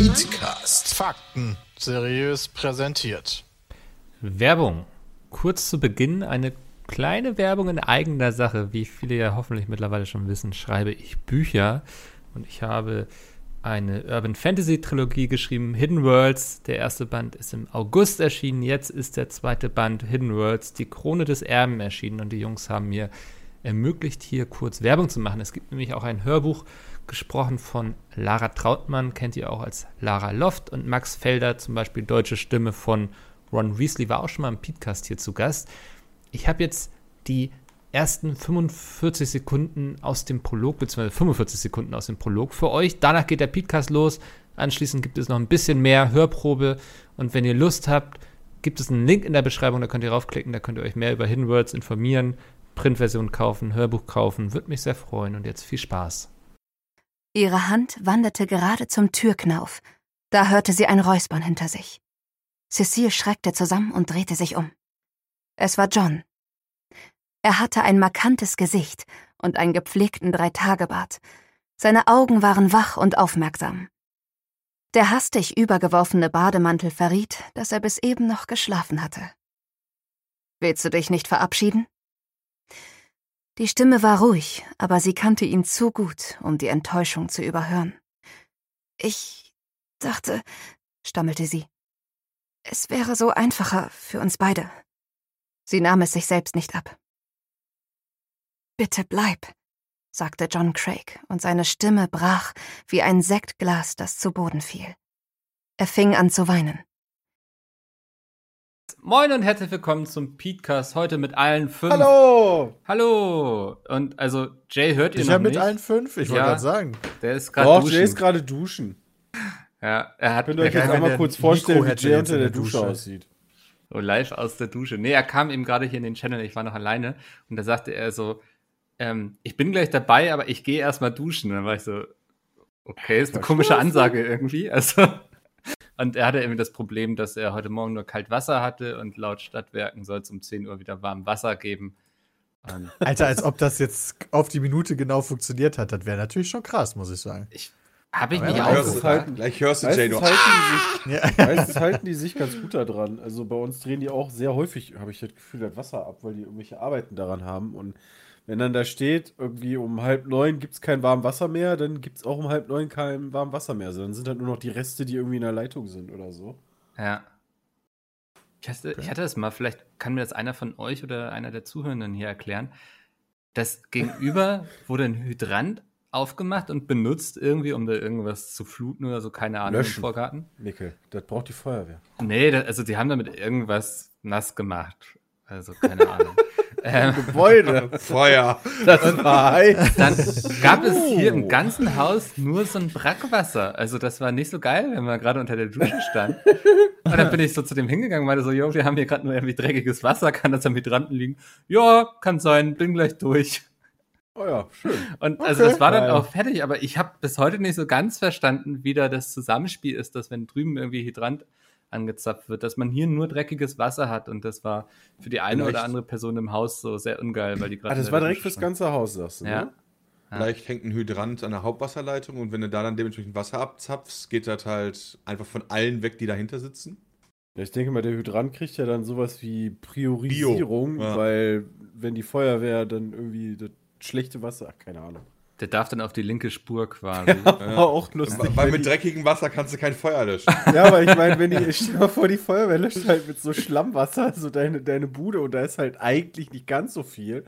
Petecast. Fakten seriös präsentiert. Werbung. Kurz zu Beginn eine kleine Werbung in eigener Sache. Wie viele ja hoffentlich mittlerweile schon wissen, schreibe ich Bücher und ich habe eine Urban Fantasy Trilogie geschrieben, Hidden Worlds. Der erste Band ist im August erschienen, jetzt ist der zweite Band Hidden Worlds, die Krone des Erben erschienen und die Jungs haben mir ermöglicht, hier kurz Werbung zu machen. Es gibt nämlich auch ein Hörbuch, gesprochen von Lara Trautmann, kennt ihr auch als Lara Loft und Max Felder, zum Beispiel deutsche Stimme von Ron Weasley, war auch schon mal im Podcast hier zu Gast. Ich habe jetzt die ersten 45 Sekunden aus dem Prolog, beziehungsweise 45 Sekunden aus dem Prolog für euch. Danach geht der Podcast los. Anschließend gibt es noch ein bisschen mehr Hörprobe. Und wenn ihr Lust habt, gibt es einen Link in der Beschreibung, da könnt ihr raufklicken, da könnt ihr euch mehr über Hidden Words informieren, Printversion kaufen, Hörbuch kaufen. Würde mich sehr freuen und jetzt viel Spaß. Ihre Hand wanderte gerade zum Türknauf. Da hörte sie ein Räuspern hinter sich. Cecile schreckte zusammen und drehte sich um. Es war John. Er hatte ein markantes Gesicht und einen gepflegten Dreitagebart. Seine Augen waren wach und aufmerksam. Der hastig übergeworfene Bademantel verriet, dass er bis eben noch geschlafen hatte. Willst du dich nicht verabschieden? Die Stimme war ruhig, aber sie kannte ihn zu gut, um die Enttäuschung zu überhören. Ich dachte, stammelte sie, es wäre so einfacher für uns beide. Sie nahm es sich selbst nicht ab. Bitte bleib, sagte John Craig, und seine Stimme brach wie ein Sektglas, das zu Boden fiel. Er fing an zu weinen. Moin und herzlich willkommen zum Podcast. Heute mit allen fünf. Hallo! Hallo! Und also, Jay hört ihr Ich noch habe mit nicht. allen fünf, ich wollte Ja. gerade sagen. Der ist gerade duschen. Jay ist gerade duschen. ja, er hat Könnt ihr euch jetzt einmal in kurz vorstellen, wie Jay unter der der Dusche Dusche. aussieht? Oh, live aus der Dusche. Nee, er kam eben gerade hier in den Channel, ich war noch alleine und da sagte er so, ähm, ich bin gleich dabei, aber ich gehe erstmal duschen. Und dann war ich so, okay, ist eine komische Ansage irgendwie. Also, und er hatte irgendwie das Problem, dass er heute Morgen nur kalt Wasser hatte und laut Stadtwerken soll es um 10 Uhr wieder warm Wasser geben. Alter, als ob das jetzt auf die Minute genau funktioniert hat. Das wäre natürlich schon krass, muss ich sagen. Habe ich ja, auch. Gleich hörst du Jay Meistens noch. halten, die Ja. sich, meistens halten die sich ganz gut daran. Also bei uns drehen die auch sehr häufig, habe ich das Gefühl, das Wasser ab, weil die irgendwelche Arbeiten daran haben. Und wenn dann da steht, irgendwie um halb neun gibt es kein warmes Wasser mehr, dann gibt es auch um halb neun kein warmes Wasser mehr. Also dann sind halt nur noch die Reste, die irgendwie in der Leitung sind oder so. Ja. Ich hatte, ich hatte das mal, vielleicht kann mir das einer von euch oder einer der Zuhörenden hier erklären. Das Gegenüber wurde ein Hydrant aufgemacht und benutzt irgendwie, um da irgendwas zu fluten oder so, keine Ahnung, Löschen. im Vorgarten. Mikkel, das braucht die Feuerwehr. Nee, da, also die haben damit irgendwas nass gemacht. Also keine Ahnung. ähm, Gebäude! Feuer. Das war heiß. dann gab es hier im ganzen Haus nur so ein Brackwasser. Also das war nicht so geil, wenn man gerade unter der Dusche stand. Und dann bin ich so zu dem hingegangen und meinte so, jo, wir haben hier gerade nur irgendwie dreckiges Wasser, kann das am Hydranten liegen? Ja, kann sein, bin gleich durch. Oh ja, schön. Und also Okay. das war dann Geil. auch fertig, aber ich habe bis heute nicht so ganz verstanden, wie da das Zusammenspiel ist, dass wenn drüben irgendwie Hydrant angezapft wird, dass man hier nur dreckiges Wasser hat und das war für die eine Vielleicht- oder andere Person im Haus so sehr ungeil, weil die gerade Ah, das war direkt fürs ganze Haus, sagst du, Ja. ne? Vielleicht hängt ein Hydrant an der Hauptwasserleitung und wenn du da dann dementsprechend Wasser abzapfst, geht das halt einfach von allen weg, die dahinter sitzen. Ja, ich denke mal, der Hydrant kriegt ja dann sowas wie Priorisierung, ja. weil wenn die Feuerwehr dann irgendwie das schlechte Wasser, ach, keine Ahnung. Der darf dann auf die linke Spur quasi. War auch lustig. Weil mit dreckigem Wasser kannst du kein Feuer löschen. ja, aber ich meine, wenn die, stell mal vor, die Feuerwehr löscht halt mit so Schlammwasser so deine, deine Bude und da ist halt eigentlich nicht ganz so viel,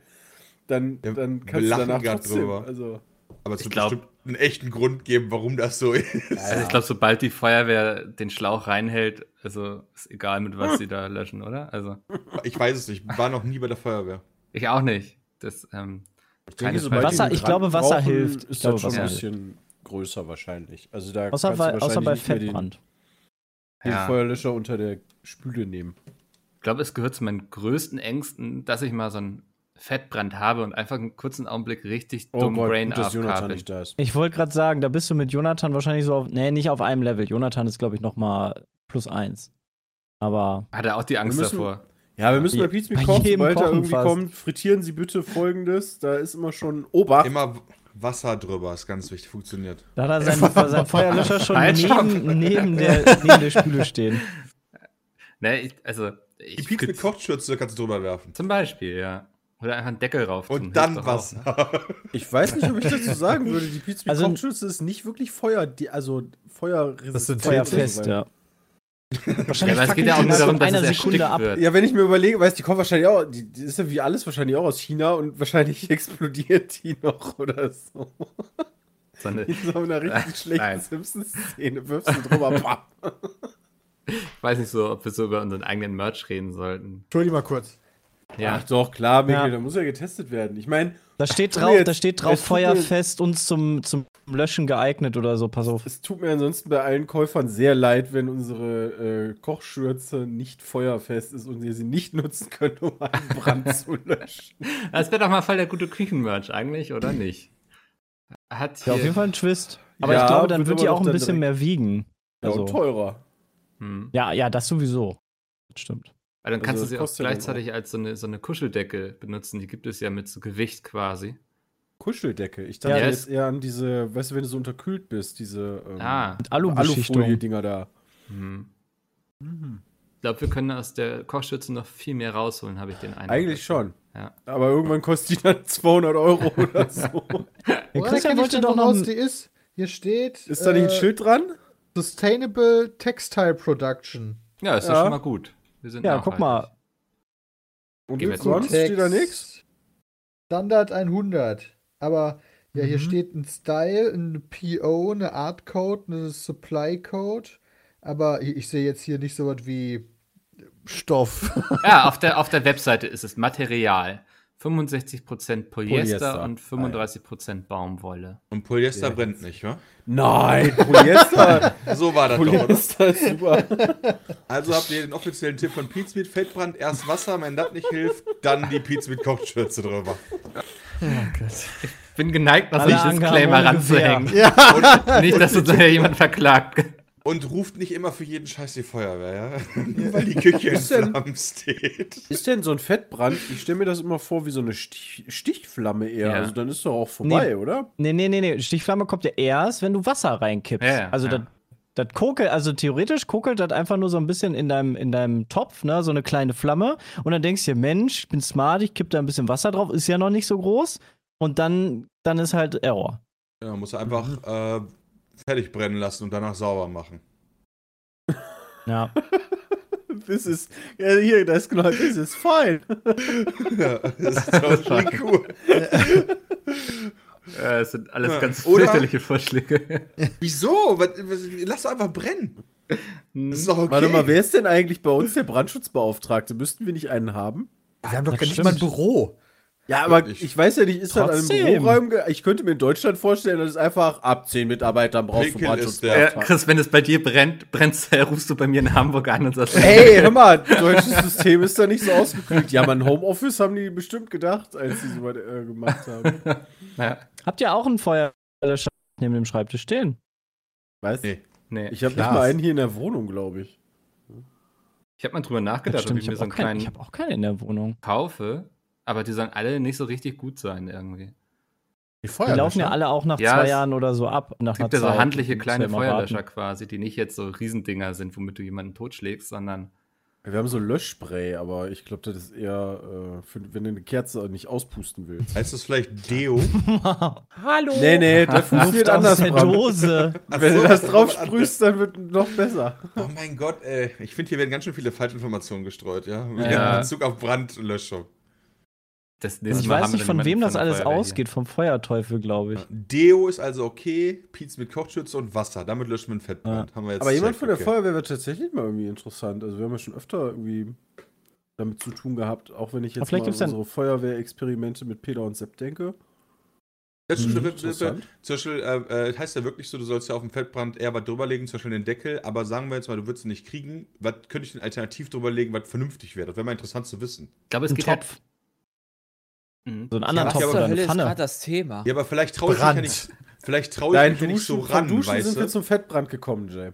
dann, Ja, dann kannst du danach trotzdem, drüber. also Aber es Ich wird glaub- bestimmt einen echten Grund geben, warum das so ist. Also ich glaube, sobald die Feuerwehr den Schlauch reinhält, also ist egal, mit was sie da löschen, oder? Also Ich weiß es nicht. Ich war noch nie bei der Feuerwehr. ich auch nicht. Das, ähm, ich denke, die Wasser- ich glaube, Wasser brauchen, hilft. Ich Ist glaube, das schon Wasser ein hilft. bisschen größer wahrscheinlich. Also da Außer kannst du bei, außer wahrscheinlich bei nicht mehr den, Fettbrand. den Ja. Feuerlöscher unter der Spüle nehmen. glaube, es gehört zu meinen größten Ängsten, dass ich mal so einen Fettbrand habe und einfach einen kurzen Augenblick richtig Oh dumm Gott, Brain gut, dass Jonathan bin. nicht da ist. Ich wollte gerade sagen, da bist du mit Jonathan wahrscheinlich so auf, nee, nicht auf einem Level. Jonathan ist, glaube ich, noch mal plus eins. Aber Hat er auch die Angst müssen- davor. Ja, wir müssen bei Pizza mit kochen, jedem sobald er irgendwie fast. kommt. Frittieren Sie bitte folgendes. Da ist immer schon Obacht. Immer Wasser drüber, ist ganz wichtig, funktioniert. da hat er seinen, seinen Feuerlöscher schon neben, neben, der, neben der Spüle stehen. Ne, ich, also, Die ich Pizza mit Kochschürze kannst du drüber werfen. Zum Beispiel, ja. Oder einfach einen Deckel rauf. tun, Und dann Wasser. ne? Ich weiß nicht, ob ich dazu sagen würde, die Pizza mit Also- Kochschürze ist nicht wirklich Feuer, die, also feuerresistent. Das sind Feuerfest, weil- ja. Ja, Wahrscheinlich aber es geht ja auch nur darum, dass einer es Sekunde ab. wird. Ja, wenn ich mir überlege, weißt die kommt wahrscheinlich auch, die, die ist ja wie alles wahrscheinlich auch aus China und wahrscheinlich explodiert die noch oder so. So eine, In so einer richtig schlechten Nein. Simpsons-Szene wirfst du drüber. bam. ich weiß nicht so, ob wir so über unseren eigenen Merch reden sollten. Entschuldige mal kurz. Ja, Ach doch, klar, Mikkel, Ja. da muss ja getestet werden. Ich meine, Da steht drauf, jetzt- da steht drauf es tut mir- Feuerfest und zum, zum Löschen geeignet oder so. Pass auf. es tut mir ansonsten bei allen Käufern sehr leid, wenn unsere äh, Kochschürze nicht feuerfest ist und ihr sie nicht nutzen könnt, um einen Brand zu löschen. das wäre doch mal voll der gute Küchenmerch eigentlich, oder nicht? Hat Ja, hier, auf jeden Fall ein Twist. Aber Ja, ich glaube, dann wird die auch ein bisschen direkt- mehr wiegen. Ja, und Also, teurer. Hm. ja, ja, das sowieso. Das stimmt. Aber dann kannst Also du sie auch gleichzeitig als so eine, so eine Kuscheldecke benutzen. Die gibt es ja mit so Gewicht quasi. Kuscheldecke. Ich dachte Ja, jetzt eher an diese, weißt du, wenn du so unterkühlt bist, diese ähm, Ah. Alufolie-Dinger da. Hm. Ich glaube, wir können aus der Kochschürze noch viel mehr rausholen, habe ich den Eindruck. Eigentlich schon. Ja. Aber irgendwann kostet die dann 200 Euro oder so. Woher Christian wollte denn, doch noch. ein- die ist? Hier steht. Ist da nicht ein äh, Schild dran? Sustainable Textile Production. ja, ist Ja. doch schon mal gut. Wir sind Ja, nachhaltig. guck mal. Und jetzt sonst steht da nichts? Standard 100. Aber ja, hier Mhm. steht ein Style, ein PO, eine Art Code, eine Supply Code. Aber ich, ich sehe jetzt hier nicht so was wie Stoff. Ja, auf der, auf der Webseite ist es Material. 65% Polyester, Polyester. und 35% Baumwolle. Und Polyester Ja. brennt nicht, wa? Nein, Polyester. So war das doch, oder? Polyester super. Also habt ihr den offiziellen Tipp von Pizza mit Fettbrand. Erst Wasser, wenn das nicht hilft, dann die Pizza mit Kochschürze drüber. Ich bin geneigt, noch ein Disclaimer ranzuhängen. ja. Nicht, dass uns da jemand verklagt. Und ruft nicht immer für jeden Scheiß die Feuerwehr, ja? Nur weil die Küche in ist denn- Flammen steht. Ist denn so ein Fettbrand? Ich stelle mir das immer vor wie so eine Stich Stichflamme eher. Ja. Also dann ist doch auch vorbei, Nee. oder? Nee, nee, nee, nee. Stichflamme kommt ja erst, wenn du Wasser reinkippst. Ja, also ja. das kokelt, also theoretisch kokelt das einfach nur so ein bisschen in deinem, in deinem Topf, ne, so eine kleine Flamme. Und dann denkst du dir, Mensch, ich bin smart, ich kipp da ein bisschen Wasser drauf, ist ja noch nicht so groß. Und dann, dann ist halt Error. Ja, muss er einfach äh, fertig brennen lassen und danach sauber machen. Ja. Das ist, ja, hier, das ist genau, das ist fein. Ja, das ist doch schon cool. Ja, es sind alles Ja. ganz Oder- fürchterliche Vorschläge. Wieso? Was, was, lass doch einfach brennen. Das ist doch okay. Warte mal, wer ist denn eigentlich bei uns der Brandschutzbeauftragte? Müssten wir nicht einen haben? Wir haben doch Das gar nicht mal ein Büro. Ja, aber Ich- ich weiß ja nicht, ist das an einem. Büroräumen? ge- Ich könnte mir in Deutschland vorstellen, dass es einfach ab zehn Mitarbeitern brauchst du Pickel ist Ja, Brandschutzbeauftragten. Chris, wenn es bei dir brennt, brennst, äh, rufst du bei mir in Hamburg an und sagst, Ey, hör mal, deutsches System ist da nicht so ausgeklügt. Ja, man, Homeoffice haben die bestimmt gedacht, als sie so was äh, gemacht haben. ja, Habt ihr auch einen Feuerlöscher neben dem Schreibtisch stehen? Weißt Nee. nee. Ich habe nicht mal einen hier in der Wohnung, glaube ich. Ich habe mal drüber nachgedacht, ob ich ich mir habe so einen keinen- kleinen ich hab auch keinen in der Wohnung. kaufe, aber die sollen alle nicht so richtig gut sein irgendwie. Die Die laufen ja alle auch nach Ja, zwei Jahren oder so ab. Nach Es gibt ja so handliche kleine Feuerlöscher warten. quasi, die nicht jetzt so Riesendinger sind, womit du jemanden totschlägst, sondern Wir haben so Löschspray, aber ich glaube, das ist eher, äh, für, wenn du eine Kerze nicht auspusten willst. Heißt das vielleicht Deo? Hallo! Nee, nee, das funktioniert anders, der Bram. Dose. Wenn du das drauf sprühst, dann wird noch besser. Oh mein Gott, ey. Ich finde, hier werden ganz schön viele Falschinformationen gestreut, ja? Ja. In Bezug auf Brandlöschung. Das nächste Ich Mal weiß haben wir nicht, von wem das alles Feuerwehr hier. ausgeht. Vom Feuerteufel, glaube ich. Deo ist also okay, Pizza mit Kochschürze und Wasser. Damit löscht man Fettbrand. Haben wir jetzt Aber jemand von der okay. Feuerwehr wird tatsächlich mal irgendwie interessant. Also wir haben ja schon öfter irgendwie damit zu tun gehabt, auch wenn ich jetzt vielleicht mal gibt's an unsere Feuerwehrexperimente mit Peter und Sepp denke. Das ist, Hm, zum interessant. Beispiel, äh, äh, heißt ja wirklich so, du sollst ja auf dem Fettbrand eher was drüberlegen, zum Beispiel den Deckel, aber sagen wir jetzt mal, du würdest ihn nicht kriegen, was könnte ich denn alternativ drüberlegen, was vernünftig wäre? Das wäre mal interessant zu wissen. Ich glaube, es Ein geht Topf. Halt, Mhm. So einen anderen was Topf oder Hölle eine ist Pfanne. das Thema? Ja, aber vielleicht traue ich mich ja nicht, vielleicht traue ich Dein mich ja nicht so Duschen, ran, Duschen weißt sind wir du? zum Fettbrand gekommen, Jay.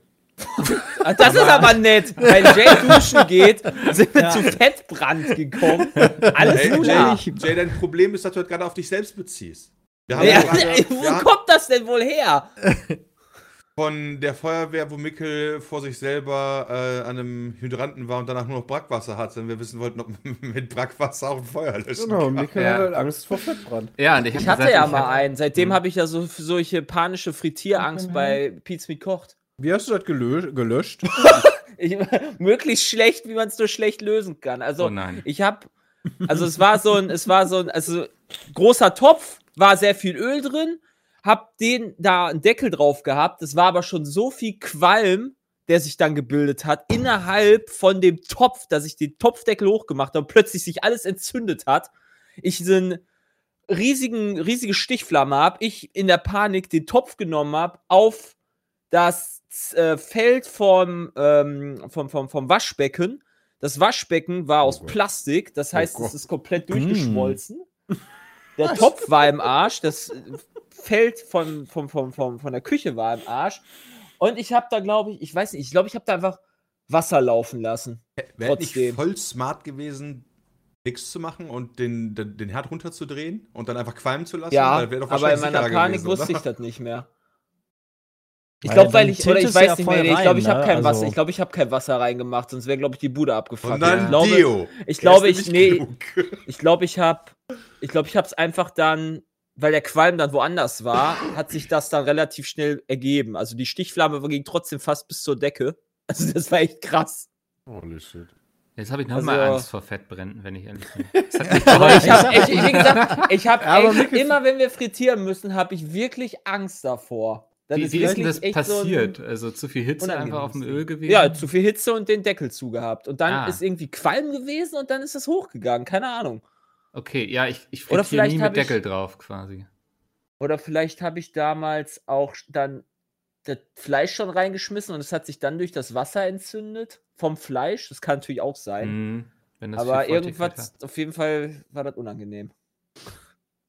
Ah, das ist aber nett. Wenn Jay duschen geht, sind wir Ja. zu Fettbrand gekommen. Alles Hey, klar. Jay, Jay, dein Problem ist, dass du das gerade auf dich selbst beziehst. Wir haben Ja, ja, gerade, wo wir kommt das denn wohl her? Von der Feuerwehr, wo Mickel vor sich selber äh, an einem Hydranten war und danach nur noch Brackwasser hatte, und wir wissen wollten, ob man mit Brackwasser auch ein Feuer löschen Genau, kann. Mikkel Ja. hat Angst vor Fettbrand. Ja, und ich, Ich hatte gesagt, ja ich mal hab- einen. Seitdem Hm. habe ich ja so solche panische Frittierangst bei Pizza mit kocht. Wie hast du das gelö gelöscht? Ich, möglichst schlecht, wie man es nur schlecht lösen kann. Also Oh nein. ich habe, also es war so ein, es war so ein, also großer Topf, war sehr viel Öl drin, hab den da einen Deckel drauf gehabt. Es war aber schon so viel Qualm, der sich dann gebildet hat innerhalb von dem Topf, dass ich den Topfdeckel hochgemacht habe und plötzlich sich alles entzündet hat. Ich diesen riesigen, riesige Stichflamme habe, ich in der Panik den Topf genommen habe, auf das äh, Feld vom, ähm, vom, vom, vom Waschbecken. Das Waschbecken war aus Gott. Plastik, das heißt, Gott. es ist komplett durchgeschmolzen. Der Topf war im Arsch, das äh, Feld von, von, von, von, von der Küche war im Arsch. Und ich habe da, glaube ich, ich weiß nicht, ich glaube, ich habe da einfach Wasser laufen lassen. Wäre nicht voll smart gewesen, nichts zu machen und den, den, den Herd runterzudrehen und dann einfach qualmen zu lassen? Ja, Weil wäre doch aber in meiner Panik gewesen, wusste ich das nicht mehr. Ich glaube, weil ich, oder ich weiß ja nicht mehr, nee, ich rein, glaube, ich habe ne? kein Wasser, Also- ich glaube, ich habe kein Wasser reingemacht, sonst wäre, glaube ich, die Bude abgefuckt. Und dann ich glaube, ich glaube, ich, nee, ich glaube, ich habe, ich glaube, ich habe es einfach dann, weil der Qualm dann woanders war, hat sich das dann relativ schnell ergeben. Also die Stichflamme ging trotzdem fast bis zur Decke. Also das war echt krass. Holy shit. Jetzt habe ich noch Also- mal Angst vor Fettbrennen, wenn ich ehrlich bin. Das ich habe, wie gesagt, ich habe echt, immer, wenn wir frittieren müssen, habe ich wirklich Angst davor. Das wie, wie ist denn das echt so passiert? also zu viel Hitze einfach auf dem Öl gewesen? Ja, zu viel Hitze und den Deckel zugehabt. Und dann Ah. ist irgendwie Qualm gewesen und dann ist es hochgegangen. Keine Ahnung. Okay, ja, ich, ich Oder frittiere vielleicht nie mit ich- Deckel drauf quasi. Oder vielleicht habe ich damals auch dann das Fleisch schon reingeschmissen und es hat sich dann durch das Wasser entzündet vom Fleisch. Das kann natürlich auch sein. Mhm, wenn das Aber irgendwas, auf jeden Fall war das unangenehm.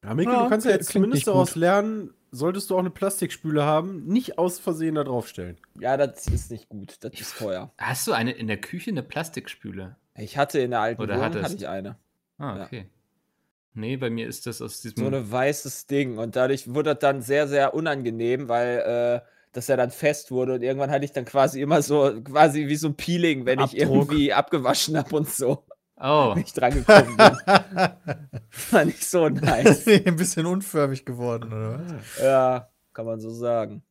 Ja, Mikkel, Ja, du kannst ja jetzt zumindest daraus lernen, solltest du auch eine Plastikspüle haben, nicht aus Versehen da draufstellen. Ja, das ist nicht gut. Das ist teuer. hat. Hast du eine in der Küche eine Plastikspüle? Ich hatte in der alten Oder Wohnung hattest? hatte ich eine. Ah, Ja. Nee, bei mir ist das aus diesem. So ein weißes Ding. Und dadurch wurde das dann sehr, sehr unangenehm, weil äh, das ja dann fest wurde. Und irgendwann hatte ich dann quasi immer so, quasi wie so ein Peeling, wenn ich Abdruck. irgendwie abgewaschen habe und so. oh, Wenn ich dran gekommen bin. War nicht so nice. Ein bisschen unförmig geworden, oder was? Ja, kann man so sagen.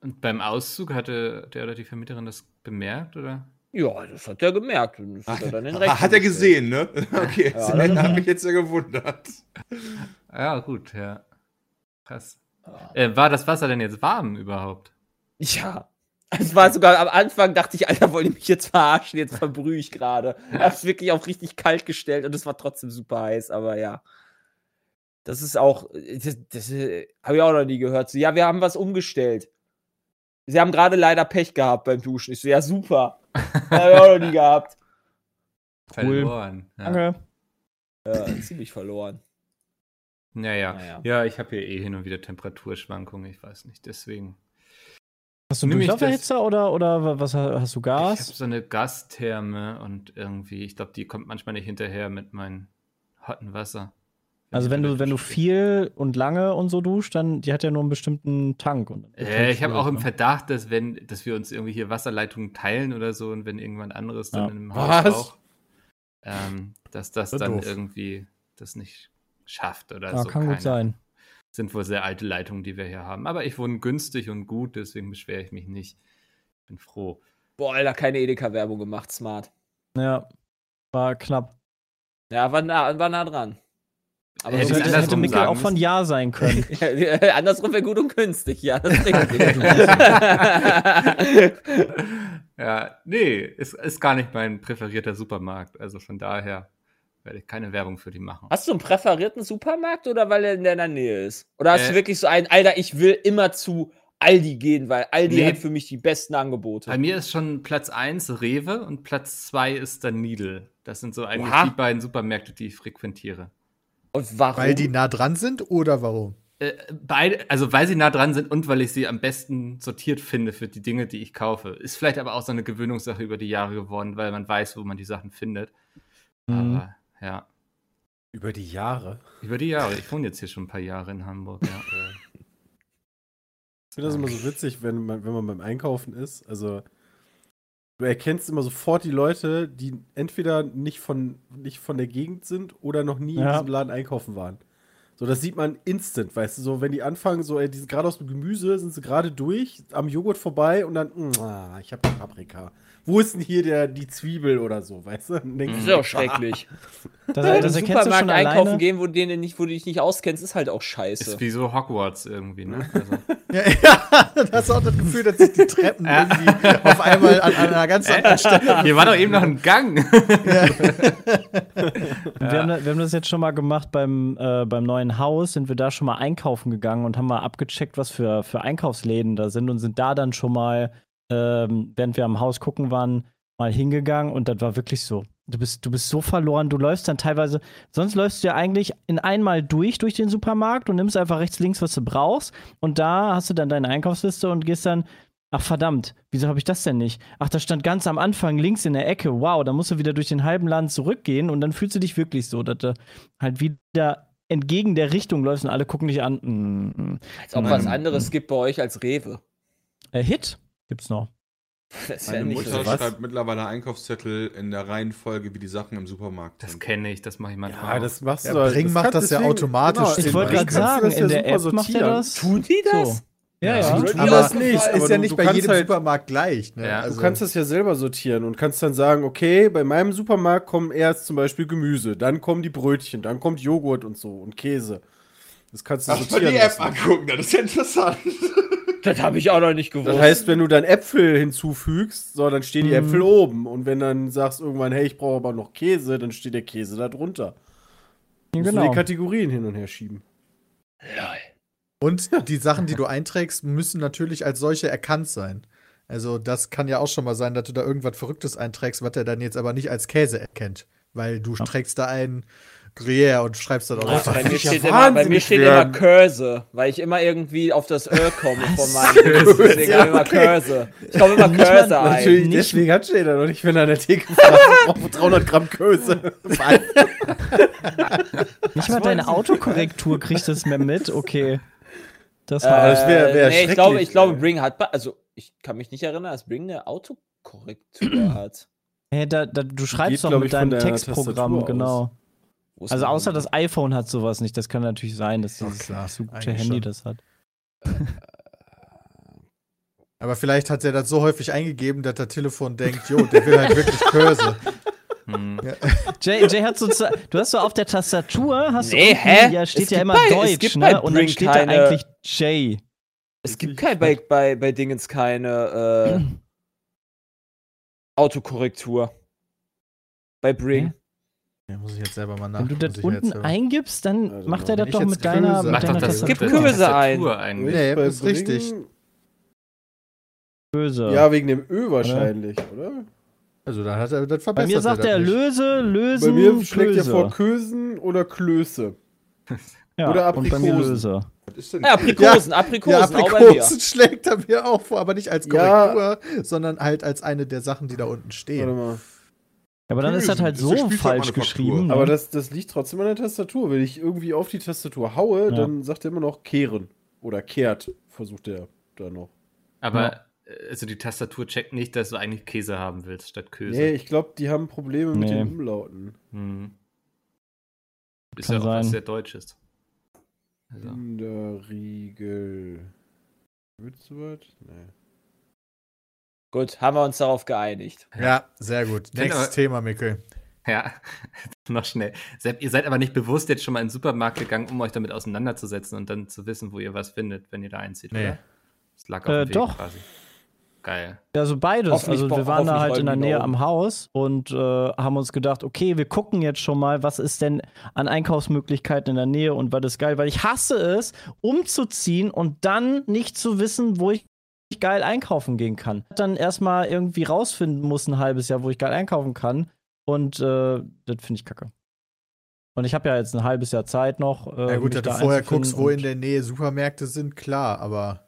und beim Auszug hatte der oder die Vermieterin das bemerkt, oder? Ja, das hat er gemerkt. Und das hat er dann in Rechnung Hat er gestellt. gesehen, ne? Okay, Ja, das hat mich jetzt ja gewundert. Ja, gut, ja. Krass. Äh, war das Wasser denn jetzt warm überhaupt? Ja. Es war sogar am Anfang, dachte ich, Alter, wollen die mich jetzt verarschen? Jetzt verbrühe ich gerade. Ich hab's wirklich auch richtig kalt gestellt und es war trotzdem super heiß, aber ja. Das ist auch, das, das habe ich auch noch nie gehört. So, ja, wir haben was umgestellt. Sie haben gerade leider Pech gehabt beim Duschen. Ich so, ja, super. habe ich auch noch nie gehabt. Cool. Verloren. Ja. Danke. Ja, ziemlich verloren. Ja, ja. Naja. Ja, ich habe hier eh hin und wieder Temperaturschwankungen, ich weiß nicht, deswegen. Hast du einen Durchlauferhitzer oder, oder wa- was ha- hast du Ich habe Gas? so eine Gastherme und irgendwie, ich glaube, die kommt manchmal nicht hinterher mit meinem hotten Wasser. Also wenn du, wenn du viel und lange und so duscht, dann die hat ja nur einen bestimmten Tank. Und Äh, ich habe auch im? Verdacht, dass wenn, dass wir uns irgendwie hier Wasserleitungen teilen oder so und wenn irgendwann anderes dann Ja. im Haus Was? auch, ähm, dass das Wird dann doof. irgendwie das nicht schafft oder Ja, so. kann gut keine sein. Sind wohl sehr alte Leitungen, die wir hier haben. Aber ich wohne günstig und gut, deswegen beschwere ich mich nicht. Bin froh. Boah, Alter, keine Edeka-Werbung gemacht, smart. Ja, war knapp. Ja, war nah, war nah dran. Aber Hätte so ich hätte, Mikkel auch von. Ja sein können. Andersrum wäre gut und günstig, ja, das ja, nee, ist, ist gar nicht mein präferierter Supermarkt. Also von daher werde keine Werbung für die machen. Hast du einen präferierten Supermarkt oder weil er in deiner Nähe ist? Oder hast Äh. du wirklich so einen, Alter, ich will immer zu Aldi gehen, weil Aldi Nee. hat für mich die besten Angebote. Bei mir ist schon Platz 1 Rewe und Platz 2 ist dann Lidl. Das sind so eigentlich Oha. die beiden Supermärkte, die ich frequentiere. Und warum? Weil die nah dran sind oder warum? Äh, beide, also weil sie nah dran sind und weil ich sie am besten sortiert finde für die Dinge, die ich kaufe. Ist vielleicht aber auch so eine Gewöhnungssache über die Jahre geworden, weil man weiß, wo man die Sachen findet. Mhm. Aber ja, Über die Jahre. über die Jahre. Ich wohne jetzt hier schon ein paar Jahre in Hamburg. Ja. Ich finde das immer so witzig, wenn man, wenn man beim Einkaufen ist. Also, du erkennst immer sofort die Leute, die entweder nicht von, nicht von der Gegend sind oder noch nie in Ja. diesem Laden einkaufen waren. So, das sieht man instant, weißt du, so, wenn die anfangen, so, ey, die sind gerade aus dem Gemüse, sind sie gerade durch, am Joghurt vorbei und dann, mm, ah, ich habe Paprika. Wo ist denn hier der, die Zwiebel oder so, weißt du? Denkst Das ist ja auch schrecklich. Das, das im Supermarkt schon einkaufen alleine. gehen, wo, du den nicht, wo du dich nicht auskennst, ist halt auch scheiße. Ist wie so Hogwarts irgendwie, ne? Also, Ja, ja, du hast auch das Gefühl, dass sich die Treppen irgendwie auf einmal an, an einer ganz anderen Stelle. hier war doch eben noch ein Gang. Und Wir, haben, wir haben das jetzt schon mal gemacht beim, äh, beim neuen Haus, sind wir da schon mal einkaufen gegangen und haben mal abgecheckt, was für, für Einkaufsläden da sind und sind da dann schon mal, ähm, während wir am Haus gucken waren, mal hingegangen und das war wirklich so. Du bist, du bist so verloren, du läufst dann teilweise, sonst läufst du ja eigentlich in einmal durch, durch den Supermarkt und nimmst einfach rechts, links, was du brauchst und da hast du dann deine Einkaufsliste und gehst dann, ach verdammt, wieso habe ich das denn nicht? Ach, das stand ganz am Anfang links in der Ecke, wow, da musst du wieder durch den halben Laden zurückgehen und dann fühlst du dich wirklich so, dass du halt wieder entgegen der Richtung läufst und alle gucken dich an. Mm, mm. Als ob Nein. was anderes gibt bei euch als Rewe. Äh, Hit gibt's noch. Das ist ja Meine nicht Mutter so. was? schreibt mittlerweile Einkaufszettel in der Reihenfolge, wie die Sachen im Supermarkt Das sind. kenne ich, das mache ich manchmal. Ja, auch. das machst Ja, du doch- Bring macht kann- das ja automatisch. Genau, Ich wollte gerade sagen, in der App super macht er das. Tun die das? So. Ja, Ja, ja. Die aber das ist nicht, aber ja du- nicht du bei jedem halt- Supermarkt gleich. Ne? Ja. Du also, kannst das ja selber sortieren und kannst dann sagen, okay, bei meinem Supermarkt kommen erst zum Beispiel Gemüse, dann kommen die Brötchen, dann kommt Joghurt und so und Käse. Das kannst du Ach, mal sortieren. die App lassen. angucken, das ist ja interessant. Das habe ich auch noch nicht gewusst. Das heißt, wenn du dann Äpfel hinzufügst, so, dann stehen die Mhm. Äpfel oben. Und wenn dann sagst irgendwann, hey, ich brauche aber noch Käse, dann steht der Käse da drunter. Ja, Musst du genau. die Kategorien hin und her schieben. Und die Sachen, die du einträgst, müssen natürlich als solche erkannt sein. Also, das kann ja auch schon mal sein, dass du da irgendwas Verrücktes einträgst, was er dann jetzt aber nicht als Käse erkennt. Weil du trägst da ein Gruyère und schreibst dann auch Ja, bei, mir steht immer, bei mir steht immer Curse, weil ich immer irgendwie auf das Öl komme von meinem Deswegen Ja, immer. Curse. Ich komme immer Curse ein. Natürlich, nicht- deswegen hat Jada noch nicht, wenn er an der Theke brauche 300 Gramm Käse. Nicht mal deine Autokorrektur kriegt das mehr mit. Okay. Das Äh, war. das wär- wär nee, ich glaube, ich glaube. Bring hat, also ich kann mich nicht erinnern, dass Bring eine Autokorrektur hat. Hey, da, da, du schreibst geht, doch mit deinem Textprogramm, Tastatur aus. Also außer das iPhone hat sowas nicht. Das kann natürlich sein, dass das klar, das gute Handy schon. das hat. Aber vielleicht hat er das so häufig eingegeben, dass das Telefon denkt, jo, der will halt wirklich Curse. Hm. Jay, Jay hat so, du hast so auf der Tastatur, hast Nee, du unten, hä? ja, Es steht gibt ja immer bei- es Deutsch, ne? Und dann steht da keine- eigentlich Jay. Es gibt kein bei, bei, bei Dingens keine äh, Autokorrektur. Bei Bring. Ja, muss ich jetzt selber mal Wenn du das unten selber- eingibst, dann Also, macht er das doch mit deiner, mit deiner doch das Es gibt Tastatur. der Curse ein. Eigentlich. Nee, Bei das ist richtig. Böse. Ja, wegen dem Ö wahrscheinlich, oder? Also, da hat er das Bei verbessert. mir sagt er er löse, lösen, Bei mir schlägt er vor Kösen oder Klöße. ja, oder Und bei mir Aprikosen. Ja, Aprikosen, Ja, Aprikosen, bei mir. Aprikosen schlägt er mir auch vor, aber nicht als Ja. Korrektur, sondern halt als eine der Sachen, die da unten Warte stehen. Mal. Aber dann ist das halt so falsch geschrieben. Ne? Aber das, das liegt trotzdem an der Tastatur. Wenn ich irgendwie auf die Tastatur haue, Ja. dann sagt er immer noch kehren. Oder kehrt, versucht er da noch. Aber äh, also die Tastatur checkt nicht, dass du eigentlich Käse haben willst statt Köse. Nee, ich glaube, die haben Probleme mit Nee. den Umlauten. Hm. Ist Kann ja auch was sein. sehr Deutsches. Also. Kinderriegel. Willst du was? Nee. Gut, haben wir uns darauf geeinigt. Ja, sehr gut. Nächstes Thema, Mikkel. Ja, noch schnell. Sepp, ihr seid aber nicht bewusst jetzt schon mal in den Supermarkt gegangen, um euch damit auseinanderzusetzen und dann zu wissen, wo ihr was findet, wenn ihr da einzieht, Nee. oder? Das lag auf Äh, dem Weg doch. quasi. Geil. Also beides. Hoffentlich Also wir waren da halt in der Nähe am Haus und äh, haben uns gedacht, okay, wir gucken jetzt schon mal, was ist denn an Einkaufsmöglichkeiten in der Nähe und war das geil, weil ich hasse es, umzuziehen und dann nicht zu wissen, wo ich geil einkaufen gehen kann. Dann erstmal irgendwie rausfinden muss ein halbes Jahr, wo ich geil einkaufen kann und äh, das finde ich kacke. Und ich habe ja jetzt ein halbes Jahr Zeit noch. Äh, Ja gut, dass du da vorher einzufinden guckst, wo in der Nähe Supermärkte sind, klar, aber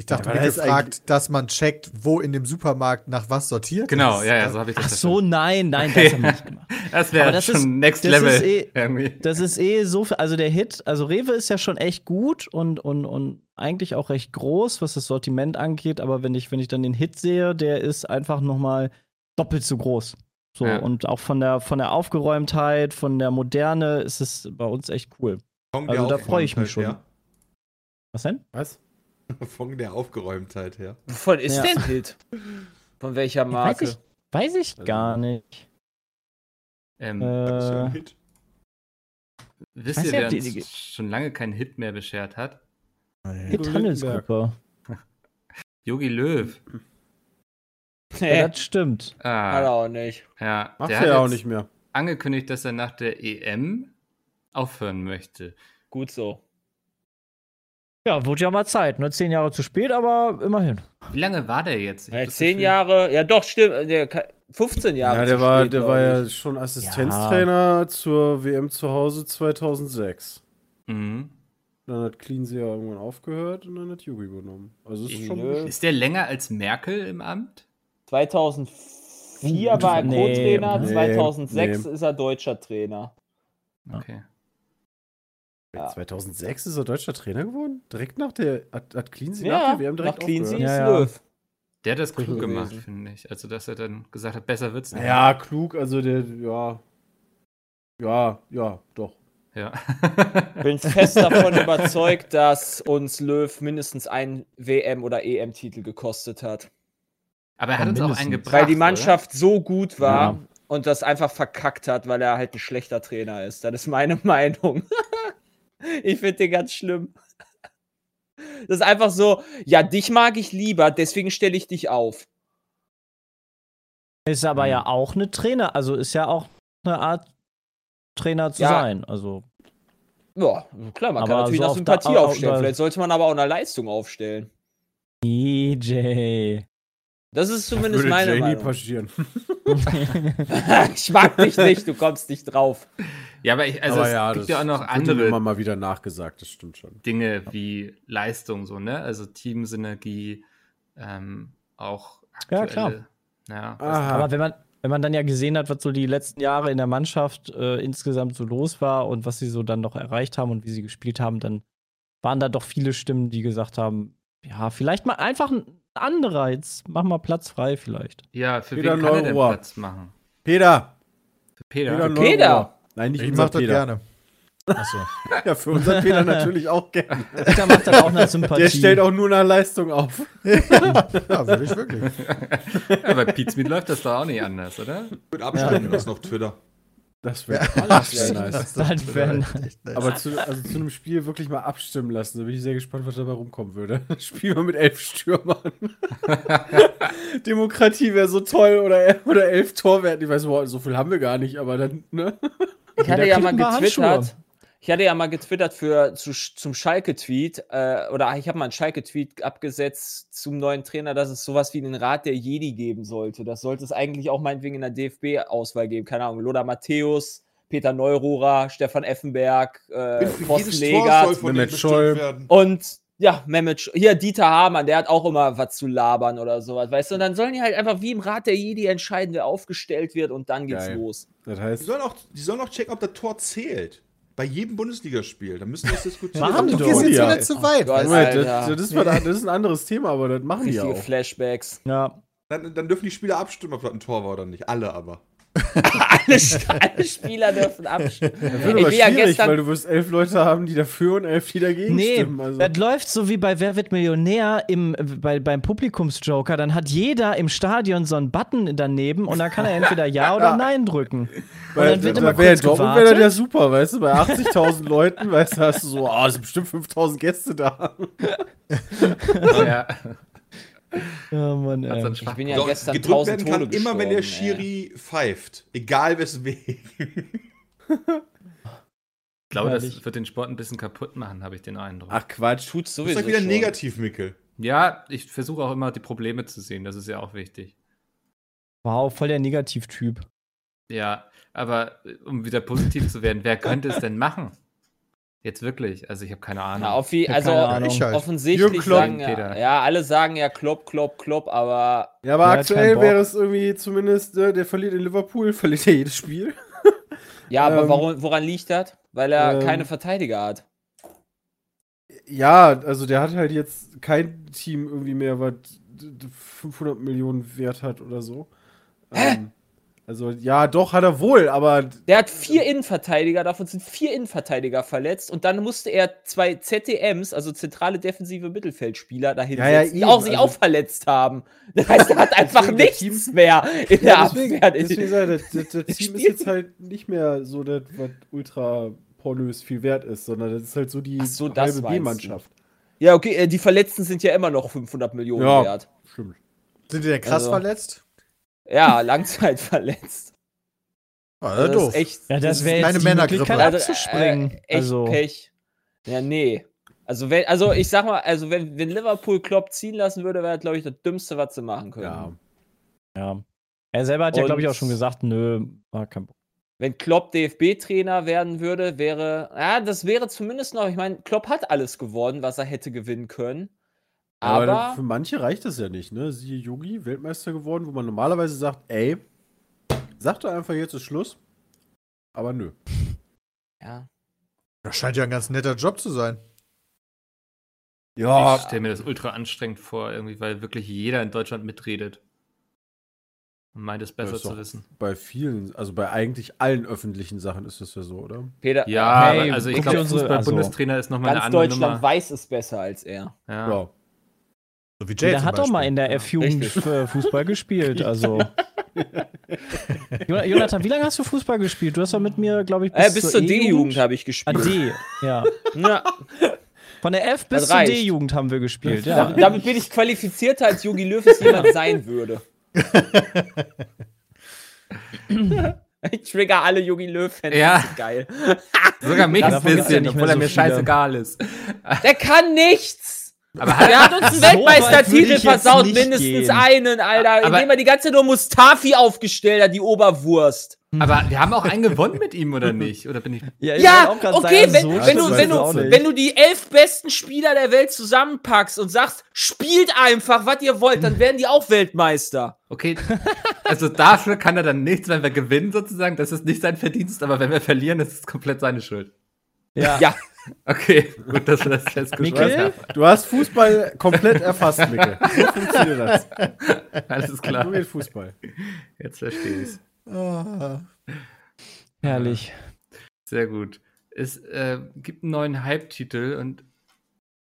ich dachte, Ja, ist gefragt, dass man checkt, wo in dem Supermarkt nach was sortiert Genau, ist. ja, ja, so habe ich das Ach so, nein, nein, das haben wir nicht gemacht. Das Aber wäre das schon ist- Next das Level. ist eh- irgendwie. Das ist eh so viel, also der Hit, also Rewe ist ja schon echt gut und, und, und eigentlich auch recht groß, was das Sortiment angeht, aber wenn ich, wenn ich dann den Hit sehe, der ist einfach nochmal doppelt so groß. So, Ja. und auch von der, von der Aufgeräumtheit, von der Moderne ist es bei uns echt cool. Von Also da freu ich mich Aufgeräumtheit Was denn? Was? Von der Aufgeräumtheit her. Wovon ist Ja. denn Hit? Von welcher Weiß Marke? ich, weiß ich Also- gar nicht. Ähm, Das ist ja ein Äh, Hit. wisst weiß ihr, wer die- uns die- schon lange keinen Hit mehr beschert hat? Hit Handelsgruppe. Yogi Löw. Ja, Nee, das stimmt. hat Ah, er auch nicht. ja. Macht der er hat ja auch nicht mehr. angekündigt, dass er nach der EM aufhören möchte. Gut so. Ja, wurde ja mal Zeit. Nur zehn Jahre zu spät, aber immerhin. Wie lange war der jetzt? Ja, zehn Gefühl- Jahre, ja doch, stimmt. Der, ka- 15 Jahre. Ja, zu der war, spät, der war ja schon Assistenztrainer zur WM zu Hause 2006. Mhm. Dann hat Cleansey ja irgendwann aufgehört und dann hat Yugi übernommen. Also ist schon. Ist der länger als Merkel im Amt? 2004 war er Nee, Co-Trainer, nee, 2006 nee. ist er deutscher Trainer. Okay. Ja. 2006 ist er deutscher Trainer geworden? Direkt nach der hat, hat Cleansey Ja, nach der WM direkt nach ist Ja, ja. Löw. Der hat das klug gewesen. gemacht, finde ich. Also, dass er dann gesagt hat, besser wird's nicht. Ja, klug, also der, ja. Ja, ja, doch. Ja. Bin fest davon überzeugt, dass uns Löw mindestens einen WM- oder EM-Titel gekostet hat. Aber er hat Ja, uns auch einen gebracht. Weil die Mannschaft so gut war Ja. und das einfach verkackt hat, weil er halt ein schlechter Trainer ist. Das ist meine Meinung. Ich finde den ganz schlimm. Das ist einfach so, ja, dich mag ich lieber, deswegen stelle ich dich auf. Ist aber Mhm. ja auch eine Trainer, also ist ja auch eine Art Trainer zu Ja. sein. Also Ja, klar, man kann Aber natürlich so nach auf Sympathie da- au- aufstellen. da- Vielleicht sollte man aber auch eine Leistung aufstellen. EJ. Das ist zumindest Würde meine Janie Meinung. passieren. ich mag dich nicht, du kommst nicht drauf. Ja, aber ich, also Aber es ja, gibt das ja auch noch andere immer mal wieder nachgesagt, das stimmt schon. Dinge wie Leistung, so, ne? Also Teamsynergie, ähm, auch Ja, aktuelle. Ja, weiß Aha. Aber wenn man, wenn man dann ja gesehen hat, was so die letzten Jahre in der Mannschaft äh, insgesamt so los war und was sie so dann noch erreicht haben und wie sie gespielt haben, dann waren da doch viele Stimmen, die gesagt haben, ja, vielleicht mal einfach ein jetzt mach mal Platz frei vielleicht. ja, für Peter wen kann er denn. Platz machen? Peter! Für Peter? Peter, Für Peter. Nein, nicht Ich mach das Peter. gerne. Achso. Ja, für unseren Peter natürlich auch gerne. Da macht dann auch eine Sympathie. Der stellt auch nur nach Leistung auf. Ja, würde ich wirklich. ja, bei Pizmeet läuft das doch auch nicht anders, oder? Wird abschalten lassen auf Twitter. Das wäre Ja, sehr nice. Das wär echt nice. Aber zu, also zu einem Spiel wirklich mal abstimmen lassen. Da bin ich sehr gespannt, was dabei rumkommen würde. Spielen wir mit elf Stürmern. Demokratie wäre so toll oder, oder elf Torwerten. Ich weiß, boah, so viel haben wir gar nicht, aber dann, ne? Ich hatte ja mal getwittert. Handschuhe. Ich hatte ja mal getwittert für zu, zum Schalke-Tweet, äh, oder ich habe mal einen Schalke-Tweet abgesetzt zum neuen Trainer, dass es sowas wie einen Rat der Jedi geben sollte. Das sollte es eigentlich auch meinetwegen in der DFB-Auswahl geben. Keine Ahnung, Lothar Matthäus, Peter Neururer, Stefan Effenberg, äh, Thorsten Legert Mehmet Scholl. und ja, Mehmet, Sch- hier Dieter Hamann, der hat auch immer was zu labern oder sowas, weißt du? Und dann sollen die halt einfach wie im Rat der Jedi entscheiden, wer aufgestellt wird und dann geht's Geil. los. Das Die heißt, sollen, auch, die sollen auch checken, ob das Tor zählt. Bei jedem Bundesligaspiel. Da müssen wir das diskutieren. Machen die Du gehst jetzt Ja. wieder zu weit. Gott. weißt du? Moment, Alter. das, das, ist, mal- das ist ein anderes Thema, aber das machen die Richtige auch. Flashbacks. Ja. Dann, dann dürfen die Spieler abstimmen, ob das ein Tor war oder nicht. Alle aber. alle, alle Spieler dürfen abstimmen. Das wird Ich aber ja schwierig, gestern- weil du wirst elf Leute haben, die dafür und elf, die dagegen Nee, stimmen. Also. das läuft so wie bei Wer wird Millionär im, bei, beim Publikumsjoker. Dann hat jeder im Stadion so einen Button daneben und dann kann er entweder Ja oder Nein drücken. Und Weil, dann wird da immer wär in kurz Dortmund wäre das ja super, weißt du? Bei 80.000 Leuten, weißt du, hast du so, ah, es sind bestimmt 5.000 Gäste da. ja. Ja, Mann, Hat so ey. einen Ich bin ja Doch, gestern gedrückt werden kann Tode immer, wenn der gestorben, ey. Schiri pfeift. Egal weswegen. Ich glaube, das Herrlich. wird den Sport ein bisschen kaputt machen, habe ich den Eindruck. Ach Quatsch. Tut's sowieso doch wieder schon. negativ, Mickel. Ja, ich versuche auch immer die Probleme zu sehen, das ist ja auch wichtig. Wow, voll der Negativtyp. Ja, aber äh, um wieder positiv zu werden, wer könnte es denn machen? Jetzt wirklich, also ich habe keine Ahnung. Na, auf wie, Ja, also keine Ahnung. Ich halt. offensichtlich sagen ja, Peter. ja, alle sagen ja Klopp, Klopp, Klopp, aber Ja, aber aktuell wäre es irgendwie zumindest, äh, der verliert in Liverpool, verliert er jedes Spiel. ja, aber Ähm, warum, woran liegt das? Weil er ähm, keine Verteidiger hat. Ja, also der hat halt jetzt kein Team irgendwie mehr, was d- d- 500 Millionen wert hat oder so. Ähm, also ja, doch, hat er wohl, aber Der hat vier Innenverteidiger, davon sind vier Innenverteidiger verletzt und dann musste er zwei ZDMs, also zentrale defensive Mittelfeldspieler, dahin Ja, ja, die auch sich also- auch verletzt haben. Das heißt, er hat einfach nichts Team- mehr in der Ja, deswegen, Abwehr. deswegen das, das, das Team ist jetzt halt nicht mehr so das, was ultra pornös viel wert ist, sondern das ist halt so die so, halbe B-Mannschaft. Ja, okay, äh, die Verletzten sind ja immer noch 500 Millionen Ja. wert. Stimmt. Sind die denn krass Also- verletzt? Ja, langzeitverletzt. Ah, Also das doof. ist echt. Ja, das wäre keine jetzt die Männergrippe. Möglichkeit also, abzuspringen. Äh, echt also, Pech. Ja, nee. Also, wenn, also ich sag mal, also wenn, wenn Liverpool Klopp ziehen lassen würde, wäre das, glaube ich, das Dümmste, was sie machen können. Ja. ja. Er selber hat ja, glaube ich, Und- auch schon gesagt, nö, war kein Bock. Wenn Klopp DFB-Trainer werden würde, wäre, ja, das wäre zumindest noch, ich meine, Klopp hat alles gewonnen, was er hätte gewinnen können. Aber, Aber, für manche reicht das ja nicht, ne? Siehe Yogi, Weltmeister geworden, wo man normalerweise sagt, ey, sag doch einfach, jetzt ist Schluss. Aber nö. ja. Das scheint ja ein ganz netter Job zu sein. Ja, Ich stelle mir das ultra anstrengend vor, irgendwie, weil wirklich jeder in Deutschland mitredet. Und meint es besser zu wissen. bei vielen, also bei eigentlich allen öffentlichen Sachen ist das ja so, oder? Peter, Ja, Hey, also ich glaube, unsere- Fußball-Bundestrainer ist nochmal eine ganz andere Deutschland Nummer. weiß es besser als er. Ja. Ja. So wie Jay Der zum hat doch mal in der F-Jugend Fußball gespielt, also. Jo- Jonathan, wie lange hast du Fußball gespielt? Du hast doch mit mir, glaube ich, bis, Äh, bis zur D-Jugend habe ich Ah, gespielt. D, ja. Ja, Von der F bis zur. D-Jugend haben wir gespielt, ja. damit, damit bin ich qualifizierter, als Jogi Löw es jemand sein würde. ich trigger alle Jogi Löw-Fans. Ja. geil. Sogar mich ein ja bisschen, nicht mehr obwohl er mir viele. scheißegal ist. Der kann nichts. Aber hat, Der hat uns einen So Weltmeistertitel jetzt versaut, mindestens gehen. einen, Alter. Aber- indem er die ganze Zeit nur Mustafi aufgestellt hat, die Oberwurst. aber wir haben auch einen gewonnen mit ihm, oder nicht? Oder bin ich. Ja, ich okay, sagen, wenn, so du, wenn du die elf besten Spieler der Welt zusammenpackst und sagst, spielt einfach, was ihr wollt, dann werden die auch Weltmeister. Okay, also dafür kann er dann nichts, wenn wir gewinnen sozusagen. Das ist nicht sein Verdienst, aber wenn wir verlieren, ist es komplett seine Schuld. ja. Ja, Okay, gut, dass wir das festgestellt Mikkel? haben. Du hast Fußball komplett erfasst, Mikkel. So funktioniert das. Alles Nur klar. mit Fußball. Jetzt verstehe ich's. Ah. Herrlich. Sehr gut. Es äh, gibt einen neuen Hype-Titel und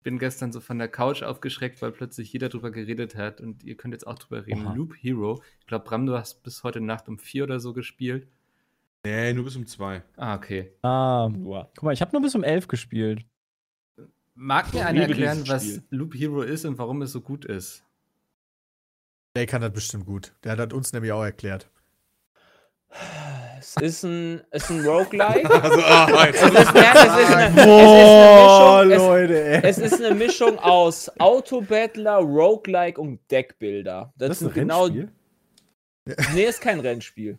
bin gestern so von der Couch aufgeschreckt, weil plötzlich jeder drüber geredet hat und ihr könnt jetzt auch drüber reden. Oha. Loop Hero. Ich glaube, Bram, du hast bis heute Nacht um vier oder so gespielt. Nee, nur bis um zwei. Ah, okay. Ah, guck mal, ich habe nur bis um elf gespielt. Mag mir einer erklären, was Spiel. Loop Hero ist und warum es so gut ist? Jay kann das bestimmt gut. Der hat uns nämlich auch erklärt. es ist ein, ist ein Roguelike. Also, ah, jetzt Es ist, es ist eine, Boah, es ist eine Mischung, Leute, ey. es, es ist eine Mischung aus Autobattler, Roguelike und Deckbilder. Das, Das ist ein sind genau. Rennspiel? Nee, ist kein Rennspiel.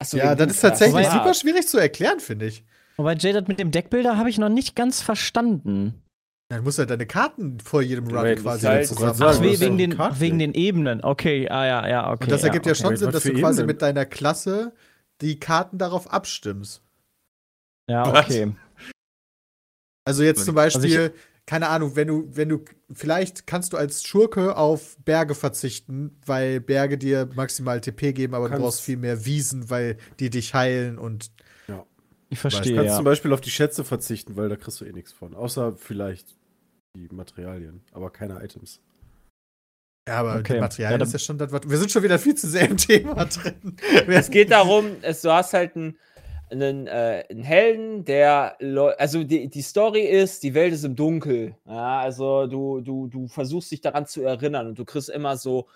Achso, ja, das ist tatsächlich Ja. super schwierig zu erklären, finde ich. Wobei Jay, das mit dem Deckbilder habe ich noch nicht ganz verstanden. Dann musst du halt deine Karten vor jedem Run Wait, quasi das ist zusammen. halt- Ach, hast wegen, den, wegen den Ebenen. Okay, ah ja, ja, okay. Und das ergibt ja, okay. schon Sinn, dass du quasi Ebenen? mit deiner Klasse die Karten darauf abstimmst. Ja, Was? okay. Also jetzt zum Beispiel, Also keine Ahnung, wenn du, wenn du, vielleicht kannst du als Schurke auf Berge verzichten, weil Berge dir maximal TP geben, aber du Kannst- brauchst viel mehr Wiesen, weil die dich heilen und Ich Du verstehe, kannst ja. zum Beispiel auf die Schätze verzichten, weil da kriegst du eh nichts von. Außer vielleicht die Materialien, aber keine Items. ja, aber Okay. die Materialien Ja, ist ja schon das, was. Wir sind schon wieder viel zu sehr im Thema drin. Es geht darum, es, du hast halt ein. Einen, äh, einen Helden, der, also die, die Story ist, die Welt ist im Dunkel. Ja, also du, du, du versuchst dich daran zu erinnern und du kriegst immer so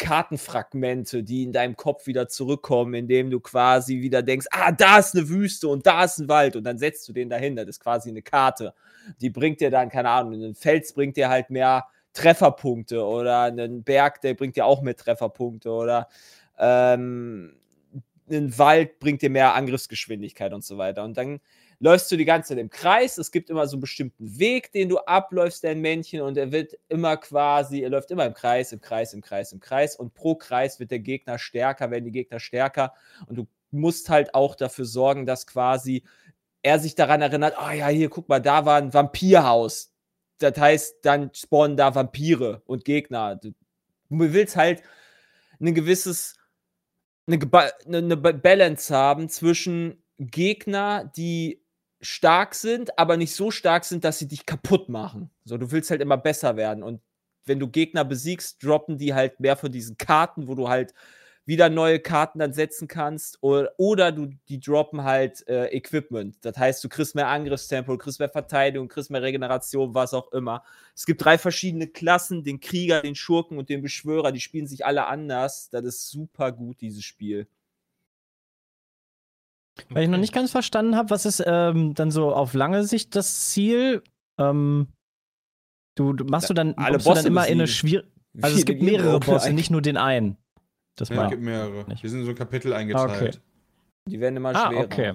Kartenfragmente, die in deinem Kopf wieder zurückkommen, indem du quasi wieder denkst, ah, da ist eine Wüste und da ist ein Wald und dann setzt du den dahin. Das ist quasi eine Karte. Die bringt dir dann, keine Ahnung, ein Fels bringt dir halt mehr Trefferpunkte oder einen Berg, der bringt dir auch mehr Trefferpunkte oder ähm, ein Wald bringt dir mehr Angriffsgeschwindigkeit und so weiter. Und dann läufst du die ganze Zeit im Kreis. Es gibt immer so einen bestimmten Weg, den du abläufst, dein Männchen, und er wird immer quasi, er läuft immer im Kreis, im Kreis, im Kreis, im Kreis. Und pro Kreis wird der Gegner stärker, werden die Gegner stärker. Und du musst halt auch dafür sorgen, dass quasi er sich daran erinnert, oh ja, hier, guck mal, da war ein Vampirhaus. Das heißt, dann spawnen da Vampire und Gegner. Du du willst halt ein gewisses, eine, Geba- eine, eine Ba- Balance haben zwischen Gegner, die stark sind, aber nicht so stark sind, dass sie dich kaputt machen. So, du willst halt immer besser werden. Und wenn du Gegner besiegst, droppen die halt mehr von diesen Karten, wo du halt wieder neue Karten dann setzen kannst. Oder, oder du, die droppen halt äh, Equipment. Das heißt, du kriegst mehr Angriffstempo, du kriegst mehr Verteidigung, kriegst mehr Regeneration, was auch immer. Es gibt drei verschiedene Klassen: den Krieger, den Schurken und den Beschwörer. Die spielen sich alle anders. Das ist super gut, dieses Spiel. Weil ich noch nicht ganz verstanden habe, was ist ähm, dann so auf lange Sicht das Ziel? Ähm, du, du machst du dann, Alle kommst du dann Bosse immer in eine schwierige. Also es gibt mehrere. Bosse, nicht nur den einen. Das Ja, es gibt mehrere. Nicht. Wir sind in so ein Kapitel eingeteilt. Die werden immer Ah, schwerer. okay.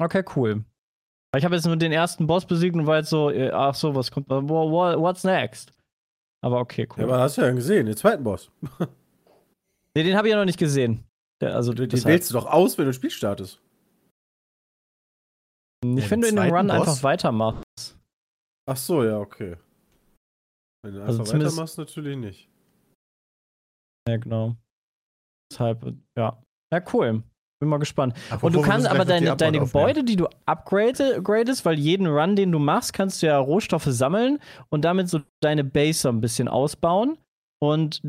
Okay, cool. Ich habe jetzt nur den ersten Boss besiegt und war jetzt so, äh, ach so, was kommt, what's next? Aber okay, cool. Ja, aber hast du ja gesehen, den zweiten Boss. nee, den habe ich ja noch nicht gesehen. Der, also, Den deshalb. wählst du doch aus, wenn du ein Spiel startest. ich Den finde, in dem Run Boss? einfach weitermachst. Ach so, ja, okay. Wenn du Also einfach zumindest- weitermachst, natürlich nicht. Ja, genau. Deshalb, ja. Ja, cool. Bin mal gespannt. Apropos, Und du kannst aber deine, deine. Gebäude, die du upgrade- upgradest, weil jeden Run, den du machst, kannst du ja Rohstoffe sammeln und damit so deine Base so ein bisschen ausbauen und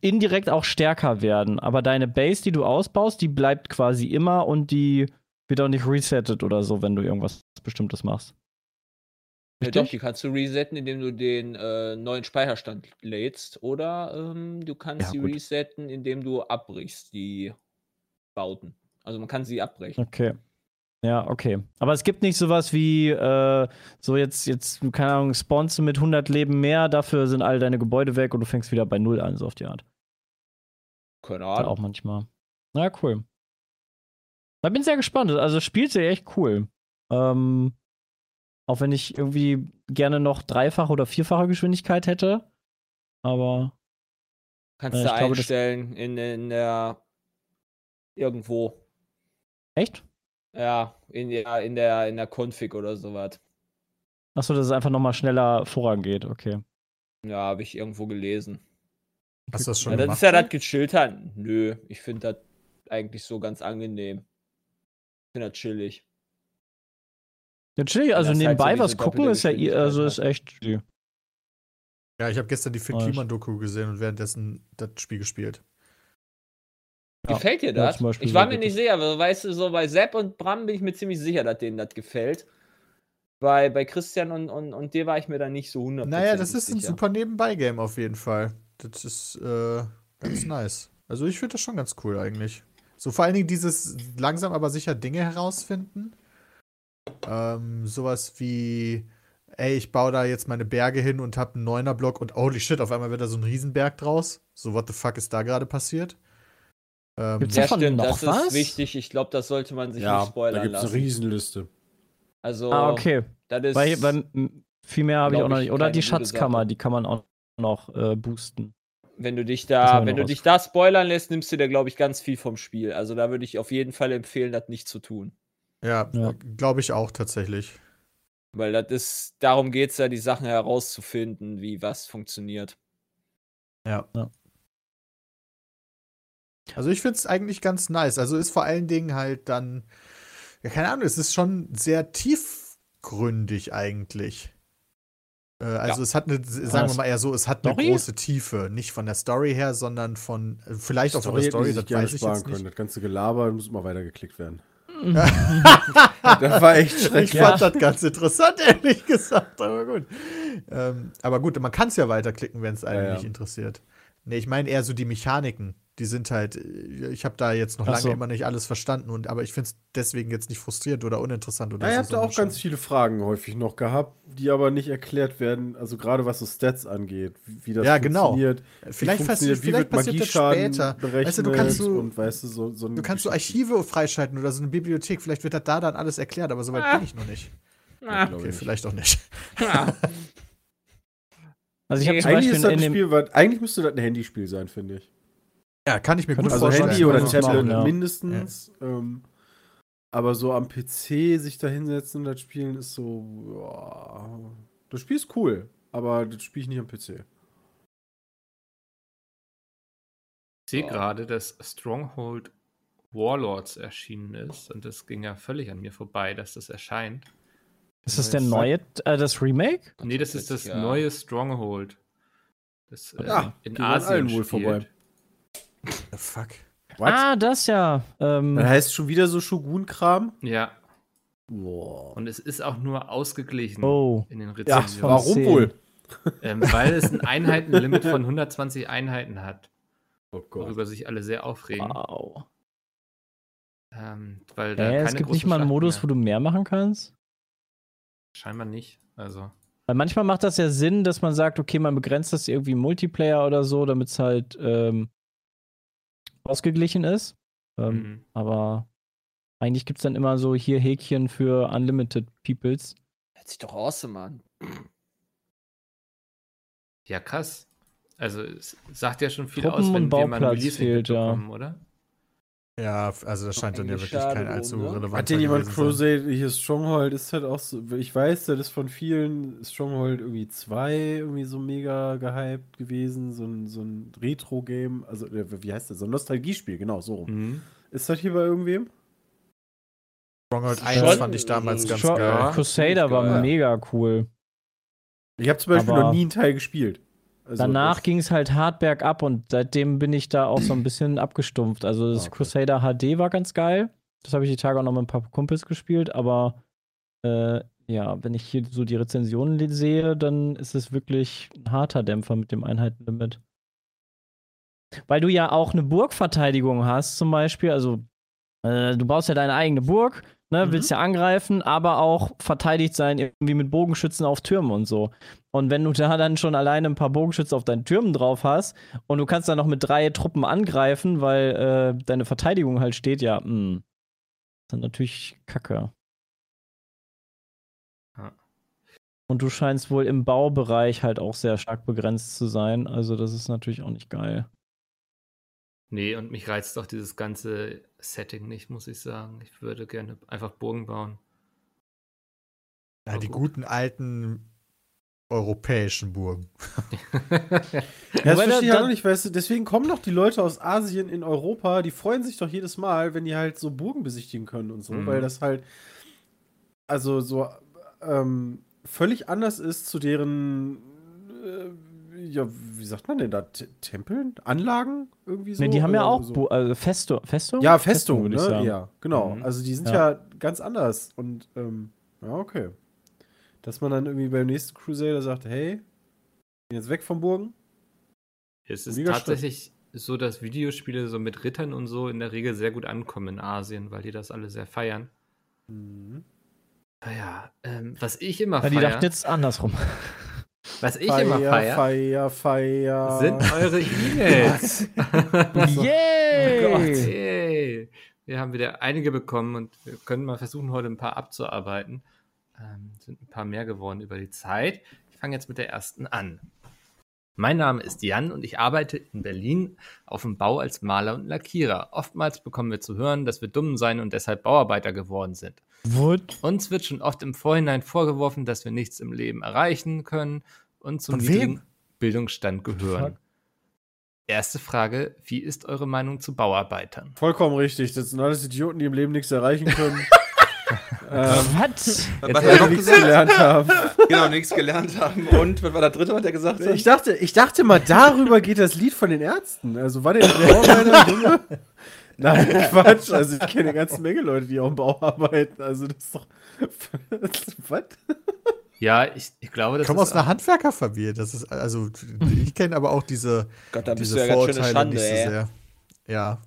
indirekt auch stärker werden. Aber deine Base, die du ausbaust, die bleibt quasi immer und die wird auch nicht resettet oder so, wenn du irgendwas Bestimmtes machst. Ja, Richtig? doch, die kannst du resetten, indem du den äh, neuen Speicherstand lädst. Oder ähm, du kannst Ja, sie gut. resetten, indem du abbrichst, die Bauten. Also man kann sie abbrechen. Okay. Ja, okay. Aber es gibt nicht sowas wie, äh, so jetzt, jetzt, keine Ahnung, spawnst du mit 100 Leben mehr, dafür sind all deine Gebäude weg und du fängst wieder bei Null an, so auf die Art. Keine Ja, Ahnung. auch manchmal. Na, cool. Da bin ich sehr gespannt. Also, das spielt sich echt cool. Ähm, auch wenn ich irgendwie gerne noch dreifache oder vierfache Geschwindigkeit hätte. Aber Kannst äh, du glaube, das- einstellen in, in der irgendwo. echt? Ja, in der, in der, in der Config oder sowas. Achso, dass es einfach nochmal schneller vorangeht. Okay. Ja, habe ich irgendwo gelesen. Hast du das schon Ja, das gemacht? ist ja das gechillter. Nö, ich finde das eigentlich so ganz angenehm. Ich finde das chillig. Ja, chill, also das halt so nebenbei was gucken ist ja, i- also ist echt. Ja, ich habe gestern die Finn. Kliman-Doku gesehen und währenddessen das Spiel gespielt. Ja. Gefällt dir Ja, das? Beispiel ich war mir nicht sicher, aber weißt du, so bei Sepp und Bram bin ich mir ziemlich sicher, dass denen das gefällt. Bei, bei Christian und, und, und dir war ich mir da nicht so 100% Naja, das ist ein sicher. super Nebenbei-Game auf jeden Fall. Das ist äh, ganz nice. Also ich finde das schon ganz cool eigentlich. So vor allen Dingen dieses langsam aber sicher Dinge herausfinden. Ähm, sowas wie, ey, ich baue da jetzt meine Berge hin und hab einen Neuner-Block und holy shit, auf einmal wird da so ein Riesenberg draus. So, what the fuck ist da gerade passiert? Ähm, Gibt's Ja, davon stimmt, noch das was? ist wichtig. Ich glaube, das sollte man sich Ja, nicht spoilern da gibt es eine lassen. Riesenliste. Also, Ah, okay. das ist. Weil, weil viel mehr habe ich auch noch ich, nicht. Oder die Schatzkammer, die kann man auch noch äh, boosten. wenn du dich da, wenn du dich da spoilern lässt, nimmst du dir, glaube ich, ganz viel vom Spiel. Also da würde ich auf jeden Fall empfehlen, das nicht zu tun. Ja, Ja. glaube ich auch tatsächlich. Weil das ist, darum geht es ja, die Sachen herauszufinden, wie was funktioniert. Ja. Ja. Also ich finde es eigentlich ganz nice. Also ist vor allen Dingen halt dann, ja, keine Ahnung, es ist schon sehr tiefgründig eigentlich. Äh, also es hat eine, sagen wir mal eher so, es hat eine Story? große Tiefe. Nicht von der Story her, sondern von, äh, vielleicht auch von der Story, die das weiß ich jetzt können. nicht. Das ganze Gelaber muss mal weitergeklickt werden. Das war echt Ich schrecklich. fand das ganz interessant, ehrlich gesagt, aber gut. Ähm, aber gut, man kann es ja weiterklicken, wenn es einen Ja, ja. nicht interessiert. Nee, ich meine eher so die Mechaniken. Die sind halt, äh, ich habe da jetzt noch Ach lange so. immer nicht alles verstanden, und, aber ich finde es deswegen jetzt nicht frustrierend oder uninteressant oder Ja, ihr habt da auch ganz schon- viele Fragen häufig noch gehabt, die aber nicht erklärt werden, also gerade was so Stats angeht, wie, wie das Ja, genau. funktioniert. Vielleicht, wie funktioniert, vielleicht passiert das später. Weißt du, du kannst so, und weißt du, so, so du kannst so Archive freischalten oder so eine Bibliothek. Vielleicht wird das da dann alles erklärt, aber soweit bin ich noch nicht. Ah, Okay, vielleicht auch nicht. ah. Also ich habe zum Eigentlich, ist Beispiel das in ein dem. Spiel, was, eigentlich müsste das ein Handyspiel sein, finde ich. Ja, kann ich mir gut Also vorstellen. Handy oder Tablet machen, ja. mindestens. Ähm, aber so am PC sich da hinsetzen und das spielen ist so. Ja, das Spiel ist cool, aber das spiele ich nicht am PC. Ich sehe gerade, dass Stronghold Warlords erschienen ist und das ging ja völlig an mir vorbei, dass das erscheint. Ist das der neue, äh, das Remake? Nee, das ist das Ja. neue Stronghold. Das äh, Ja, in Asien allen wohl spielt. Vorbei. Fuck. What? Ah, das ja. Ähm, Das heißt schon wieder so Shogun-Kram? Ja, Boah. und es ist auch nur ausgeglichen Oh. in den Ja, Rezensionen, von warum wohl? ähm, weil es ein Einheitenlimit von 120 Einheiten hat, Oh Gott. worüber sich alle sehr aufregen. wow. Ähm, weil da Äh, keine es gibt nicht mal einen Schlachten Modus, mehr- wo du mehr machen kannst? Scheinbar nicht. Also, Weil manchmal macht das ja Sinn, dass man sagt, okay, man begrenzt das irgendwie im Multiplayer oder so, damit es halt ähm, ausgeglichen ist. Ähm, mhm. Aber eigentlich gibt es dann immer so hier Häkchen für Unlimited Peoples. Hört sich doch awesome an. ja, krass. Also, es sagt ja schon viel Truppen aus, wenn und wir mal Bauplatz Release fehlt, ja. oder? Ja, also das scheint dann ja wirklich kein allzu ne? relevanter Hat denn jemand gewesen sein. Crusade, hier Stronghold ist halt auch so, ich weiß, das ist von vielen Stronghold irgendwie 2 irgendwie so mega gehypt gewesen, so ein, so ein Retro-Game, also äh, wie heißt das, so ein Nostalgiespiel, genau, so rum. Mhm. Ist das hier bei irgendwem? Stronghold Schon- 1 fand ich damals ganz Schon- geil. Crusader war geil. mega cool. Ich habe zum Beispiel Aber noch nie einen Teil gespielt. Also, Danach ging es halt hart bergab und seitdem bin ich da auch so ein bisschen abgestumpft. Also das Okay. Crusader HD war ganz geil. Das habe ich die Tage auch noch mit ein paar Kumpels gespielt, aber äh, ja, wenn ich hier so die Rezensionen sehe, dann ist es wirklich ein harter Dämpfer mit dem Einheitenlimit. Weil du ja auch eine Burgverteidigung hast, zum Beispiel, also äh, du baust ja deine eigene Burg, ne, Mhm. willst ja angreifen, aber auch verteidigt sein, irgendwie mit Bogenschützen auf Türmen und so. Und wenn du da dann schon alleine ein paar Bogenschützen auf deinen Türmen drauf hast und du kannst dann noch mit drei Truppen angreifen, weil äh, deine Verteidigung halt steht, ja, mh, ist dann natürlich kacke. Ja. Und du scheinst wohl im Baubereich halt auch sehr stark begrenzt zu sein. Also, das ist natürlich auch nicht geil. Nee, und mich reizt doch dieses ganze Setting nicht, muss ich sagen. Ich würde gerne einfach Burgen bauen. Ja, die gut. guten alten europäischen Burgen. Ja, das verstehe ich halt auch nicht, weißt du, deswegen kommen doch die Leute aus Asien in Europa, die freuen sich doch jedes Mal, wenn die halt so Burgen besichtigen können und so, Mhm. weil das halt also so ähm, völlig anders ist zu deren äh, ja, wie sagt man denn da? T Tempeln? Anlagen? Irgendwie so? ne, die haben ja auch so. Bo äh, Festung. Festung? Ja, Festung, würde ich ne? sagen. Ja, genau. Mhm. Also die sind ja. Ja. ganz anders. Und ähm, ja, okay. Dass man dann irgendwie beim nächsten Crusader sagt, hey, jetzt weg vom Burgen. Es ist Mega tatsächlich so, dass Videospiele so mit Rittern und so in der Regel sehr gut ankommen in Asien, weil die das alle sehr feiern. Mhm. Naja, ähm, was ich immer Ja, die dachten jetzt andersrum. Was ich immer feier, Feier, Feier. sind eure E-Mails. Yay! Oh Gott, yay. Wir haben wieder einige bekommen und wir können mal versuchen, heute ein paar abzuarbeiten. Ähm, sind ein paar mehr geworden über die Zeit. Ich fange jetzt mit der ersten an. Mein Name ist Jan und ich arbeite in Berlin auf dem Bau als Maler und Lackierer. Oftmals bekommen wir zu hören, dass wir dumm seien und deshalb Bauarbeiter geworden sind. What? Uns wird schon oft im Vorhinein vorgeworfen, dass wir nichts im Leben erreichen können und zum niedrigen Bildungsstand gehören. Erste Frage: Wie ist eure Meinung zu Bauarbeitern? Vollkommen richtig. Das sind alles Idioten, die im Leben nichts erreichen können. ähm, Was? Was er noch nichts gesagt? gelernt haben. Genau, nichts gelernt haben. Und was war der dritte, was er gesagt hat? Ich dachte, ich dachte mal, darüber geht das Lied von den Ärzten. Also war der Bauarbeiter? Nein, Quatsch. Also ich kenne eine ganze Menge Leute, die auch im Bau arbeiten. Also das ist doch. Was? Ja, ich, ich glaube, Ich das komme aus einer Handwerkerfamilie. Das ist, also, ich kenne aber auch diese, Gott, da bist diese du ja ganz schöne Vorurteile Schande, nicht so ey. sehr. Ja.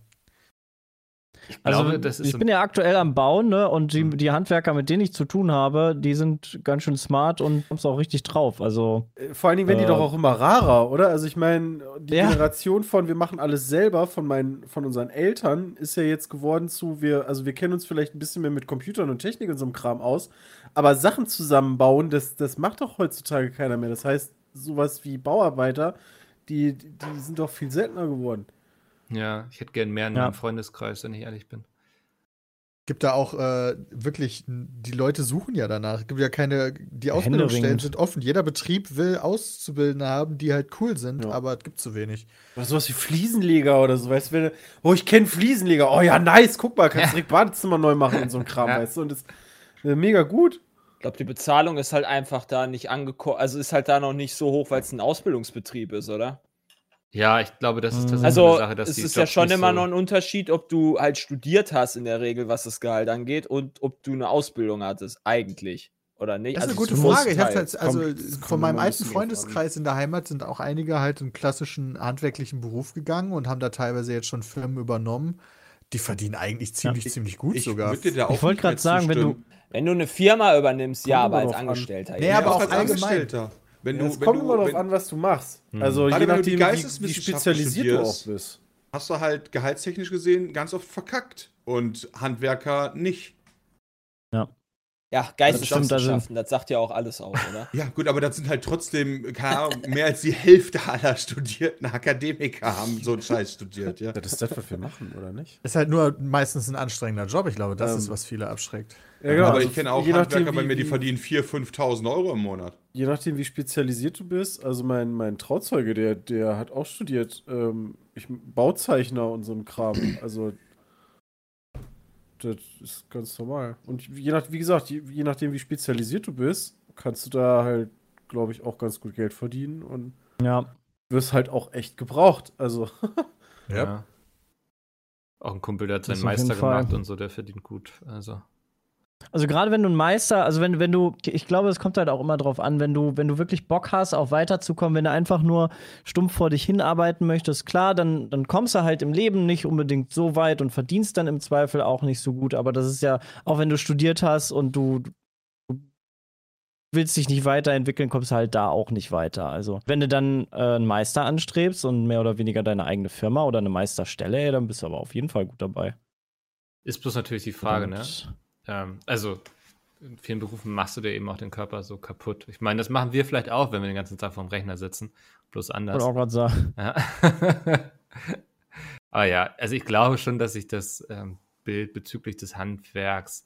Ich Also glaube, das ist ich bin ja aktuell am Bauen, ne? Und Hm. die, die Handwerker, mit denen ich zu tun habe, die sind ganz schön smart und kommst auch richtig drauf. Also Äh, Vor allen Dingen werden die Äh, doch auch immer rarer, oder? Also ich meine, die Ja. Generation von wir machen alles selber von meinen, von unseren Eltern ist ja jetzt geworden zu, wir, also wir kennen uns vielleicht ein bisschen mehr mit Computern und Technik und so einem Kram aus, aber Sachen zusammenbauen, das, das macht doch heutzutage keiner mehr. Das heißt, sowas wie Bauarbeiter, die, die sind doch viel seltener geworden. Ja, ich hätte gern mehr in Ja. meinem Freundeskreis, wenn ich ehrlich bin. Gibt da auch äh, wirklich, die Leute suchen ja danach. Es gibt ja keine, die Ausbildungsstellen sind offen. Jeder Betrieb will Auszubildende haben, die halt cool sind, Ja. aber es gibt zu wenig. Oder sowas wie Fliesenleger oder so, weißt du, oh, ich kenne Fliesenleger, oh ja, nice, guck mal, kannst direkt Badezimmer neu machen und so ein Kram, Ja. weißt du, und das äh, mega gut. Ich glaube, die Bezahlung ist halt einfach da nicht angekommen, also ist halt da noch nicht so hoch, weil es ein Ausbildungsbetrieb ist, oder? Ja, ich glaube, das ist tatsächlich Also, eine Sache, dass es die ist ja Jobs schon nicht immer so noch ein Unterschied, ob du halt studiert hast in der Regel, was das Gehalt angeht, und ob du eine Ausbildung hattest, eigentlich. Oder nicht? Das ist eine Also gute zum Frage. Ich habe Großteil. jetzt, also Kommt- von meinem alten Freundeskreis in der Heimat sind auch einige halt einen klassischen handwerklichen Beruf gegangen und haben da teilweise jetzt schon Firmen übernommen. Die verdienen eigentlich ziemlich, ziemlich gut Ich sogar. würde dir da auch Ich wollte grad sagen, wenn du-. Wenn du eine Firma übernimmst, ja, aber als. Angestellter. Nee, ja. aber auch als allgemein. Angestellter. Wenn Ja, du, es wenn kommt du, immer darauf an, was du machst. Also Gerade je wenn du die nachdem, wie, wie spezialisiert du auch bist. hast du halt gehaltstechnisch gesehen ganz oft verkackt. Und Handwerker nicht. Ja, stimmt, Geisteswissenschaften, das sagt ja auch alles aus, oder? Ja, gut, aber das sind halt trotzdem, keine Ahnung, mehr als die Hälfte aller studierten Akademiker haben so einen Scheiß studiert, ja. Das ist das, was wir machen, oder nicht? Ist halt nur meistens ein anstrengender Job. Ich glaube, das Ähm, ist, was viele abschreckt. Ja, genau. aber also ich kenne auch je nachdem, Handwerker bei wie- mir, die wie- verdienen 4.000, 5.000 Euro im Monat. Je nachdem, wie spezialisiert du bist. Also mein, mein Trauzeuge, der, der hat auch studiert, ähm, ich, Bauzeichner und so ein Kram. Also das ist ganz normal. Und je nach, wie gesagt, je, je nachdem, wie spezialisiert du bist, kannst du da halt, glaube ich, auch ganz gut Geld verdienen und ja. wirst halt auch echt gebraucht. Also Ja. Auch ein Kumpel, der hat seinen Meister gemacht und so, der verdient gut. Also. Also gerade wenn du ein Meister, also wenn, wenn du, ich glaube, es kommt halt auch immer drauf an, wenn du, wenn du wirklich Bock hast, auch weiterzukommen, wenn du einfach nur stumpf vor dich hinarbeiten möchtest, klar, dann, dann kommst du halt im Leben nicht unbedingt so weit und verdienst dann im Zweifel auch nicht so gut. Aber das ist ja, auch wenn du studiert hast und du, du willst dich nicht weiterentwickeln, kommst du halt da auch nicht weiter. Also wenn du dann äh, einen Meister anstrebst und mehr oder weniger deine eigene Firma oder eine Meisterstelle, ey, dann bist du aber auf jeden Fall gut dabei. Ist bloß natürlich die Frage, ne? Ähm, also, in vielen Berufen machst du dir eben auch den Körper so kaputt. Ich meine, das machen wir vielleicht auch, wenn wir den ganzen Tag vorm Rechner sitzen. Bloß Ich anders. wollte auch gerade sagen. Ja. Aber ja, also ich glaube schon, dass sich das ähm, Bild bezüglich des Handwerks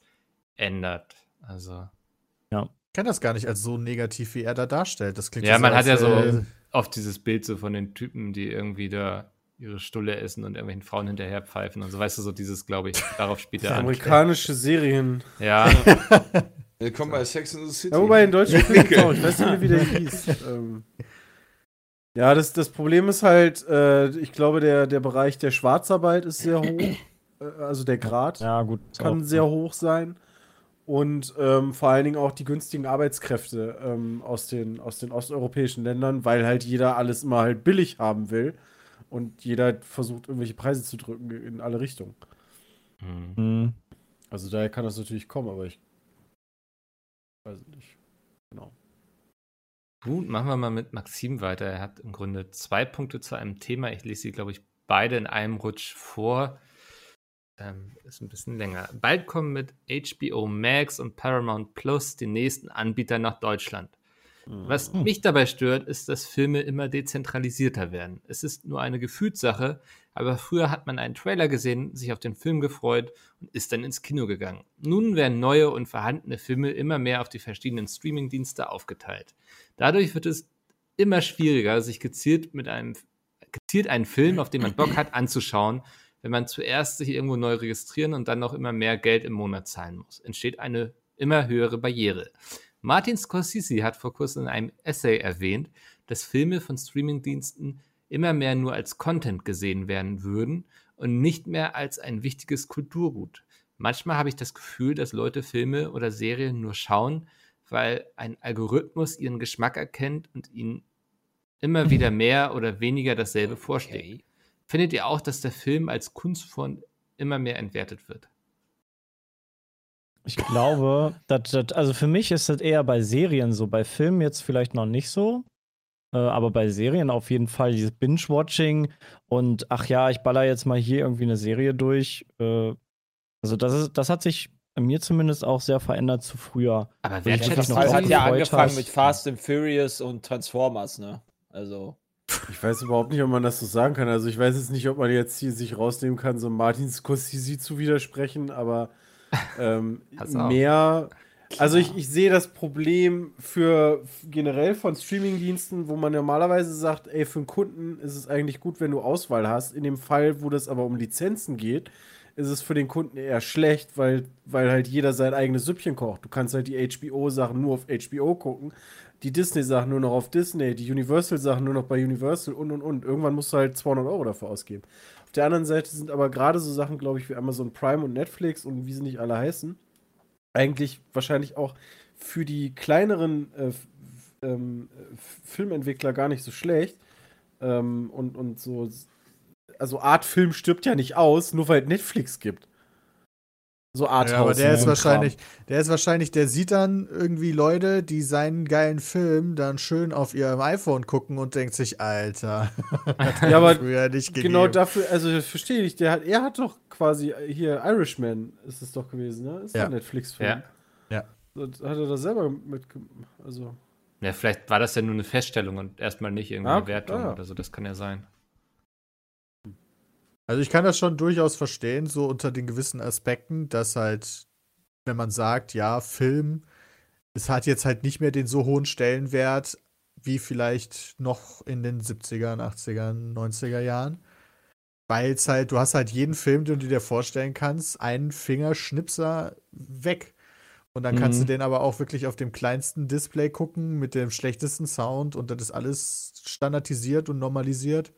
ändert. Also, Ich kenne das gar nicht als so negativ, wie er da darstellt. Das klingt ja, so, man hat ja so äh, oft dieses Bild so von den Typen, die irgendwie da ihre Stulle essen und irgendwelchen Frauen hinterher pfeifen und so. Weißt du, so dieses, glaube ich, darauf spielt er an. amerikanische Serien. Ja, Willkommen bei Sex in the City. Ja, wobei in Deutschland auch, ich weiß nicht mehr, wie der hieß. ähm, ja, das, das Problem ist halt, äh, ich glaube, der, der Bereich der Schwarzarbeit ist sehr hoch. Äh, also der Grad Ja, gut. kann auch. sehr hoch sein. Und ähm, vor allen Dingen auch die günstigen Arbeitskräfte ähm, aus, den, aus den osteuropäischen Ländern, weil halt jeder alles immer halt billig haben will. Und jeder versucht, irgendwelche Preise zu drücken in alle Richtungen. Hm. Hm. Also daher kann das natürlich kommen, aber ich weiß nicht. Genau. Gut, machen wir mal mit Maxim weiter. Er hat im Grunde zwei Punkte zu einem Thema. Ich lese sie, glaube ich, beide in einem Rutsch vor. Ähm, ist ein bisschen länger. Bald kommen mit HBO Max und Paramount Plus die nächsten Anbieter nach Deutschland. Was mich dabei stört, ist, dass Filme immer dezentralisierter werden. Es ist nur eine Gefühlssache, aber früher hat man einen Trailer gesehen, sich auf den Film gefreut und ist dann ins Kino gegangen. Nun werden neue und vorhandene Filme immer mehr auf die verschiedenen Streamingdienste aufgeteilt. Dadurch wird es immer schwieriger, sich gezielt mit einem gezielt einen Film, auf den man Bock hat, anzuschauen, wenn man zuerst sich irgendwo neu registrieren und dann noch immer mehr Geld im Monat zahlen muss. Entsteht eine immer höhere Barriere. Martin Scorsese hat vor kurzem in einem Essay erwähnt, dass Filme von Streamingdiensten immer mehr nur als Content gesehen werden würden und nicht mehr als ein wichtiges Kulturgut. Manchmal habe ich das Gefühl, dass Leute Filme oder Serien nur schauen, weil ein Algorithmus ihren Geschmack erkennt und ihnen immer wieder mehr oder weniger dasselbe vorschlägt. Findet ihr auch, dass der Film als Kunstform immer mehr entwertet wird? Ich glaube, dass, dass, also für mich ist das eher bei Serien so, bei Filmen jetzt vielleicht noch nicht so. Äh, aber bei Serien auf jeden Fall dieses Binge-Watching und ach ja, ich baller jetzt mal hier irgendwie eine Serie durch. Äh, also das, ist, das hat sich bei mir zumindest auch sehr verändert zu früher. Aber wer hat ja angefangen hast. mit Fast and Furious und Transformers, ne? Also. Ich weiß überhaupt nicht, ob man das so sagen kann. Also ich weiß jetzt nicht, ob man jetzt hier sich rausnehmen kann, so Martin Scorsese zu widersprechen, aber ähm, mehr. Also ich, ich sehe das Problem für generell von Streamingdiensten, wo man normalerweise sagt, ey, für einen Kunden ist es eigentlich gut, wenn du Auswahl hast. In dem Fall, wo das aber um Lizenzen geht, ist es für den Kunden eher schlecht, weil, weil halt jeder sein eigenes Süppchen kocht. Du kannst halt die HBO-Sachen nur auf HBO gucken, die Disney-Sachen nur noch auf Disney, die Universal-Sachen nur noch bei Universal und und und. Irgendwann musst du halt 200 Euro dafür ausgeben. Auf der anderen Seite sind aber gerade so Sachen, glaube ich, wie Amazon Prime und Netflix und wie sie nicht alle heißen, eigentlich wahrscheinlich auch für die kleineren äh, ähm, äh, Filmentwickler gar nicht so schlecht. Ähm, und, und so, also Art-Film stirbt ja nicht aus, nur weil es Netflix gibt. So Arthouse. Ja, aber der ist Kram. wahrscheinlich, der ist wahrscheinlich, der sieht dann irgendwie Leute, die seinen geilen Film dann schön auf ihrem iPhone gucken und denkt sich, Alter, Ja, aber früher nicht gegeben. Genau dafür, also das verstehe ich. Der hat, er hat doch quasi äh, hier Irishman ist es doch gewesen, ne? Ist Ja. ein Netflix-Film. Ja. Ja. Das hat er da selber mit, also Ja, vielleicht war das ja nur eine Feststellung und erstmal nicht irgendwie Ah, Wertung ah. oder so. Das kann ja sein. Also ich kann das schon durchaus verstehen, so unter den gewissen Aspekten, dass halt, wenn man sagt, ja, Film, es hat jetzt halt nicht mehr den so hohen Stellenwert wie vielleicht noch in den 70ern, 80ern, 90er Jahren. Weil es halt, du hast halt jeden Film, den du dir vorstellen kannst, einen Fingerschnipser weg. Und dann kannst Mhm. du den aber auch wirklich auf dem kleinsten Display gucken, mit dem schlechtesten Sound und das ist alles standardisiert und normalisiert.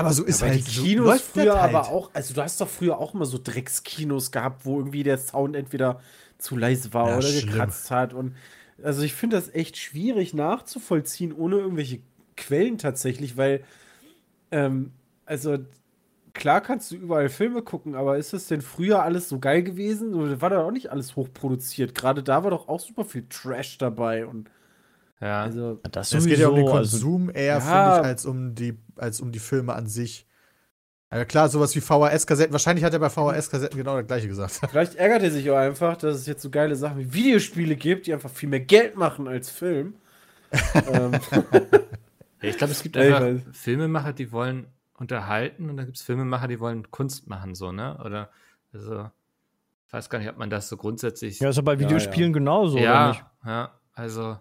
Aber so ist aber halt die so Kinos das früher halt. aber auch, also du hast doch früher auch immer so Dreckskinos gehabt, wo irgendwie der Sound entweder zu leise war Ja, oder schlimm. gekratzt hat und also ich finde das echt schwierig nachzuvollziehen ohne irgendwelche Quellen tatsächlich, weil ähm, also klar kannst du überall Filme gucken, aber ist das denn früher alles so geil gewesen? So, War da auch nicht alles hochproduziert? Gerade da war doch auch super viel Trash dabei und Ja. also Das Es geht ja um den sowieso, also Konsum eher, Ja. finde ich, als um die, als um die Filme an sich. Ja, klar, sowas wie VHS-Kassetten. Wahrscheinlich hat er bei VHS-Kassetten genau das gleiche gesagt. Vielleicht ärgert er sich auch einfach, dass es jetzt so geile Sachen wie Videospiele gibt, die einfach viel mehr Geld machen als Film. ähm, Ja, ich glaube, es gibt Ja, einfach weiß. Filmemacher, die wollen unterhalten und dann gibt es Filmemacher, die wollen Kunst machen, so, ne? Oder, also, ich weiß gar nicht, ob man das so grundsätzlich. Ja, ist ja bei Ja, Videospielen genauso, oder ja, nicht? ja, also.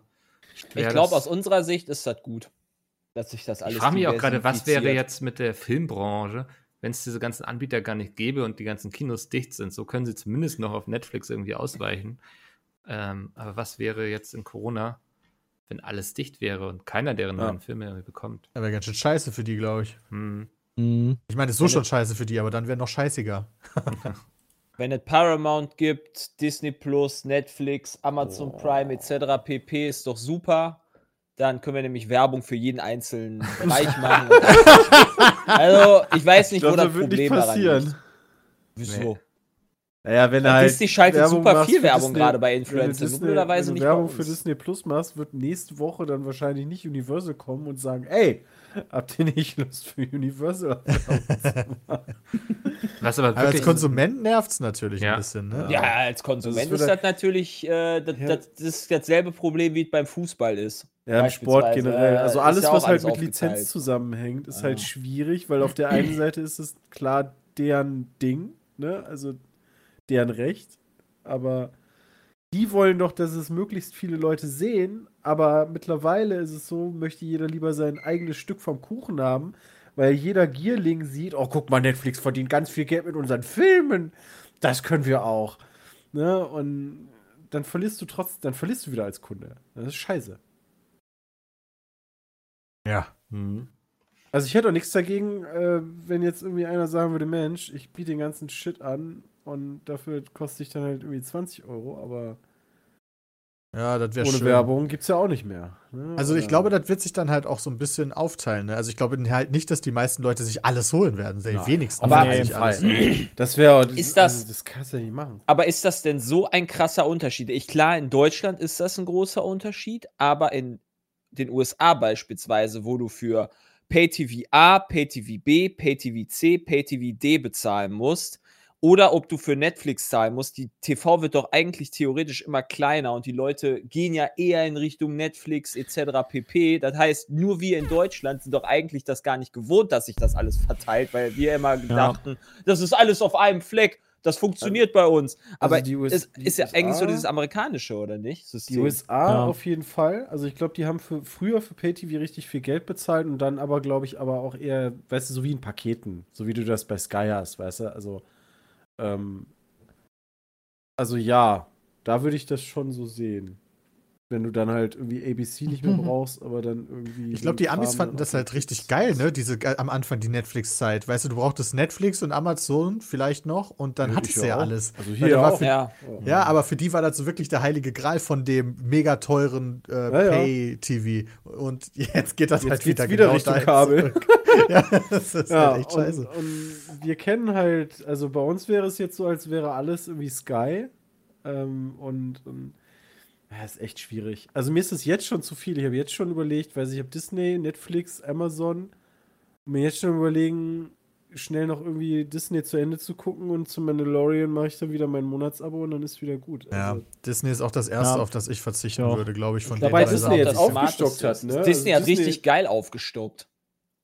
Ich glaube, das- aus unserer Sicht ist das gut. Dass sich das alles. Ich frage mich auch gerade, was wäre jetzt mit der Filmbranche, wenn es diese ganzen Anbieter gar nicht gäbe und die ganzen Kinos dicht sind. So können sie zumindest noch auf Netflix irgendwie ausweichen. Ähm, aber was wäre jetzt in Corona, wenn alles dicht wäre und keiner deren Ja. neuen Filme irgendwie bekommt? Aber ganz schön scheiße für die, glaube ich. Hm. Mhm. Ich meine, ist so schon scheiße für die, aber dann wäre noch scheißiger. Wenn es Paramount gibt, Disney Plus, Netflix, Amazon Prime etc. pp. ist doch super. Dann können wir nämlich Werbung für jeden einzelnen Bereich machen. also, ich weiß nicht, wo das Problem daran liegt. Wieso? Naja, wenn Ja, er halt Disney schaltet Werbung super viel für Werbung Disney- gerade bei Influencern. Disney- Blöderweise wenn du nicht Werbung für. Disney Plus machst, wird nächste Woche dann wahrscheinlich nicht Universal kommen und sagen, ey, habt ihr nicht Lust für Universal? Was aber Aber als wirklich. Konsument nervt es natürlich Ja. ein bisschen, ne? Ja, als Konsument Das ist ist das natürlich äh, das, Ja. das ist dasselbe Problem, wie es beim Fußball ist. Ja, im Sport generell. äh, Also alles, ja was halt alles mit aufgeteilt. Lizenz zusammenhängt, ist Ja. halt schwierig, weil auf der einen Seite ist es klar deren Ding, ne? Also deren Recht. Aber die wollen doch, dass es möglichst viele Leute sehen. Aber mittlerweile ist es so, möchte jeder lieber sein eigenes Stück vom Kuchen haben, weil jeder Gierling sieht, oh, guck mal, Netflix verdient ganz viel Geld mit unseren Filmen. Das können wir auch. Ne? Und dann verlierst du trotzdem, dann verlierst du wieder als Kunde. Das ist scheiße. Ja. Hm. Also ich hätte auch nichts dagegen, äh, wenn jetzt irgendwie einer sagen würde, Mensch, ich biete den ganzen Shit an und dafür kostet ich dann halt irgendwie 20 Euro, aber Ja, das wäre ohne schön. Werbung gibt es ja auch nicht mehr. ne? Also ich glaube, das wird sich dann halt auch so ein bisschen aufteilen. Ne? Also ich glaube halt nicht, dass die meisten Leute sich alles holen werden. Die Nein. wenigsten Aber- werden sich alles das wäre Ist das- also, das kannst du ja nicht machen. Aber ist das denn so ein krasser Unterschied? Ich klar, in Deutschland ist das ein großer Unterschied, aber in den USA beispielsweise, wo du für Pay-TV A, Pay-TV B, Pay-TV C, Pay-TV D bezahlen musst, oder ob du für Netflix zahlen musst, die TV wird doch eigentlich theoretisch immer kleiner und die Leute gehen ja eher in Richtung Netflix etc. pp. Das heißt, nur wir in Deutschland sind doch eigentlich das gar nicht gewohnt, dass sich das alles verteilt, weil wir immer dachten, das ist alles auf einem Fleck. Das funktioniert bei uns. Aber die US es die ist ja eigentlich so USA dieses amerikanische, oder nicht? Die System. USA Ja. auf jeden Fall. Also ich glaube, die haben für, früher für PayTV richtig viel Geld bezahlt und dann aber, glaube ich, aber auch eher, weißt du, so wie in Paketen. So wie du das bei Sky hast, weißt du? Also, ähm, also ja, da würde ich das schon so sehen. Wenn du dann halt irgendwie ABC nicht mehr brauchst, aber dann irgendwie. Ich glaube, die Amis fanden das halt richtig geil, ne? Diese äh, am Anfang die Netflix-Zeit. Weißt du, du brauchtest Netflix und Amazon vielleicht noch und dann Ja, hattest ich du ja auch. alles. Also hier auch. für- ja. Ja, aber für die war das so wirklich der heilige Gral von dem mega teuren äh, Ja, ja. Pay-TV. Und jetzt geht das Jetzt halt wieder, wieder genau Richtung Kabel. zurück. ja, das ist Ja, halt echt scheiße. und, und wir kennen halt, also bei uns wäre es jetzt so, als wäre alles irgendwie Sky. Ähm, und, und ja, ist echt schwierig. Also mir ist es jetzt schon zu viel. Ich habe jetzt schon überlegt, weil ich habe Disney, Netflix, Amazon. Und mir jetzt schon überlegen, schnell noch irgendwie Disney zu Ende zu gucken und zu Mandalorian mache ich dann wieder mein Monatsabo und dann ist wieder gut. Ja, Also, Disney ist auch das erste, Ja. auf das ich verzichten Ja. würde, glaube ich, von Dabei den Disney jetzt aufgestockt hat, ne? Disney Also hat Disney- richtig geil aufgestockt.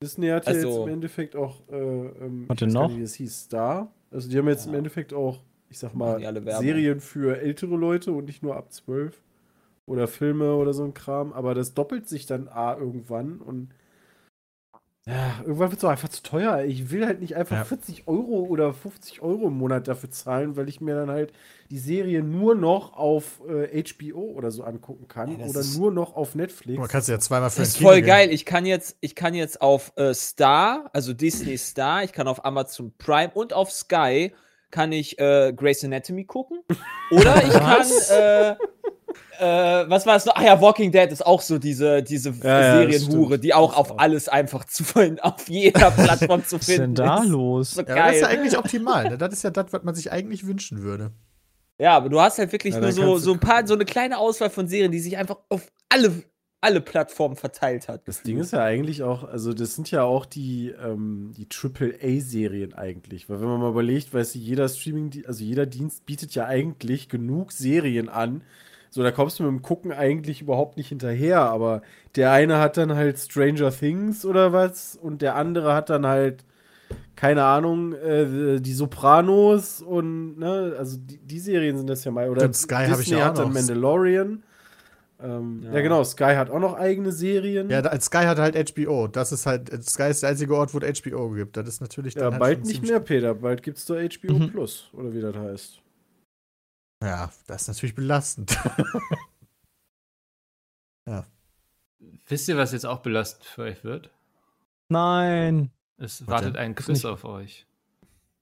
Disney hat ja Also- jetzt im Endeffekt auch, äh, ähm, Warte, ich weiß gar noch? nicht, wie es hieß, Star. Also die haben jetzt im Ja. Endeffekt auch, ich sag mal. Serien für ältere Leute und nicht nur ab 12. Oder Filme oder so ein Kram. Aber das doppelt sich dann A irgendwann und ja, irgendwann wird es auch einfach zu teuer. Ich will halt nicht einfach Ja. 40 Euro oder 50 Euro im Monat dafür zahlen, weil ich mir dann halt die Serie nur noch auf äh, HBO oder so angucken kann. Ja, oder nur noch auf Netflix. Man kann es ja zweimal für Das ist voll gehen. geil. Ich kann jetzt, ich kann jetzt auf äh, Star, also Disney Star, ich kann auf Amazon Prime und auf Sky kann ich äh, Grey's Anatomy gucken. Oder ich kann, äh, was war es noch? Ach ja, Walking Dead ist auch so diese, diese Ja, ja, Serienhure, stimmt. die auch auf alles einfach zu finden, auf jeder Plattform zu Was ist denn finden. da ist. los? So Ja, das ist ja eigentlich optimal. Ne? Das ist ja das, was man sich eigentlich wünschen würde. Ja, aber du hast halt wirklich Ja, nur so, so ein paar, so eine kleine Auswahl von Serien, die sich einfach auf alle, alle Plattformen verteilt hat. Das Ding ist ja eigentlich auch, also das sind ja auch die, ähm, die AAA-Serien eigentlich. Weil wenn man mal überlegt, weißt du, jeder Streaming, also jeder Dienst bietet ja eigentlich genug Serien an. So, da kommst du mit dem Gucken eigentlich überhaupt nicht hinterher. Aber der eine hat dann halt Stranger Things oder was und der andere hat dann halt, keine Ahnung, äh, die Sopranos und, ne, also die, die Serien sind das ja mal. Oder Stimmt, Sky hab ich Disney ja auch hat dann noch. Mandalorian. Ähm, ja. Ja. genau, Sky hat auch noch eigene Serien. Ja, da- Sky hat halt HBO. Das ist halt, Sky ist der einzige Ort, wo es HBO gibt. Das ist natürlich Ja, dann halt bald nicht mehr, Peter. Bald gibt es da HBO Mhm. Plus, oder wie das heißt. Ja, das ist natürlich belastend. Wisst ihr, was jetzt auch belastend für euch wird? Nein. Es wartet denn? ein Quiz auf euch.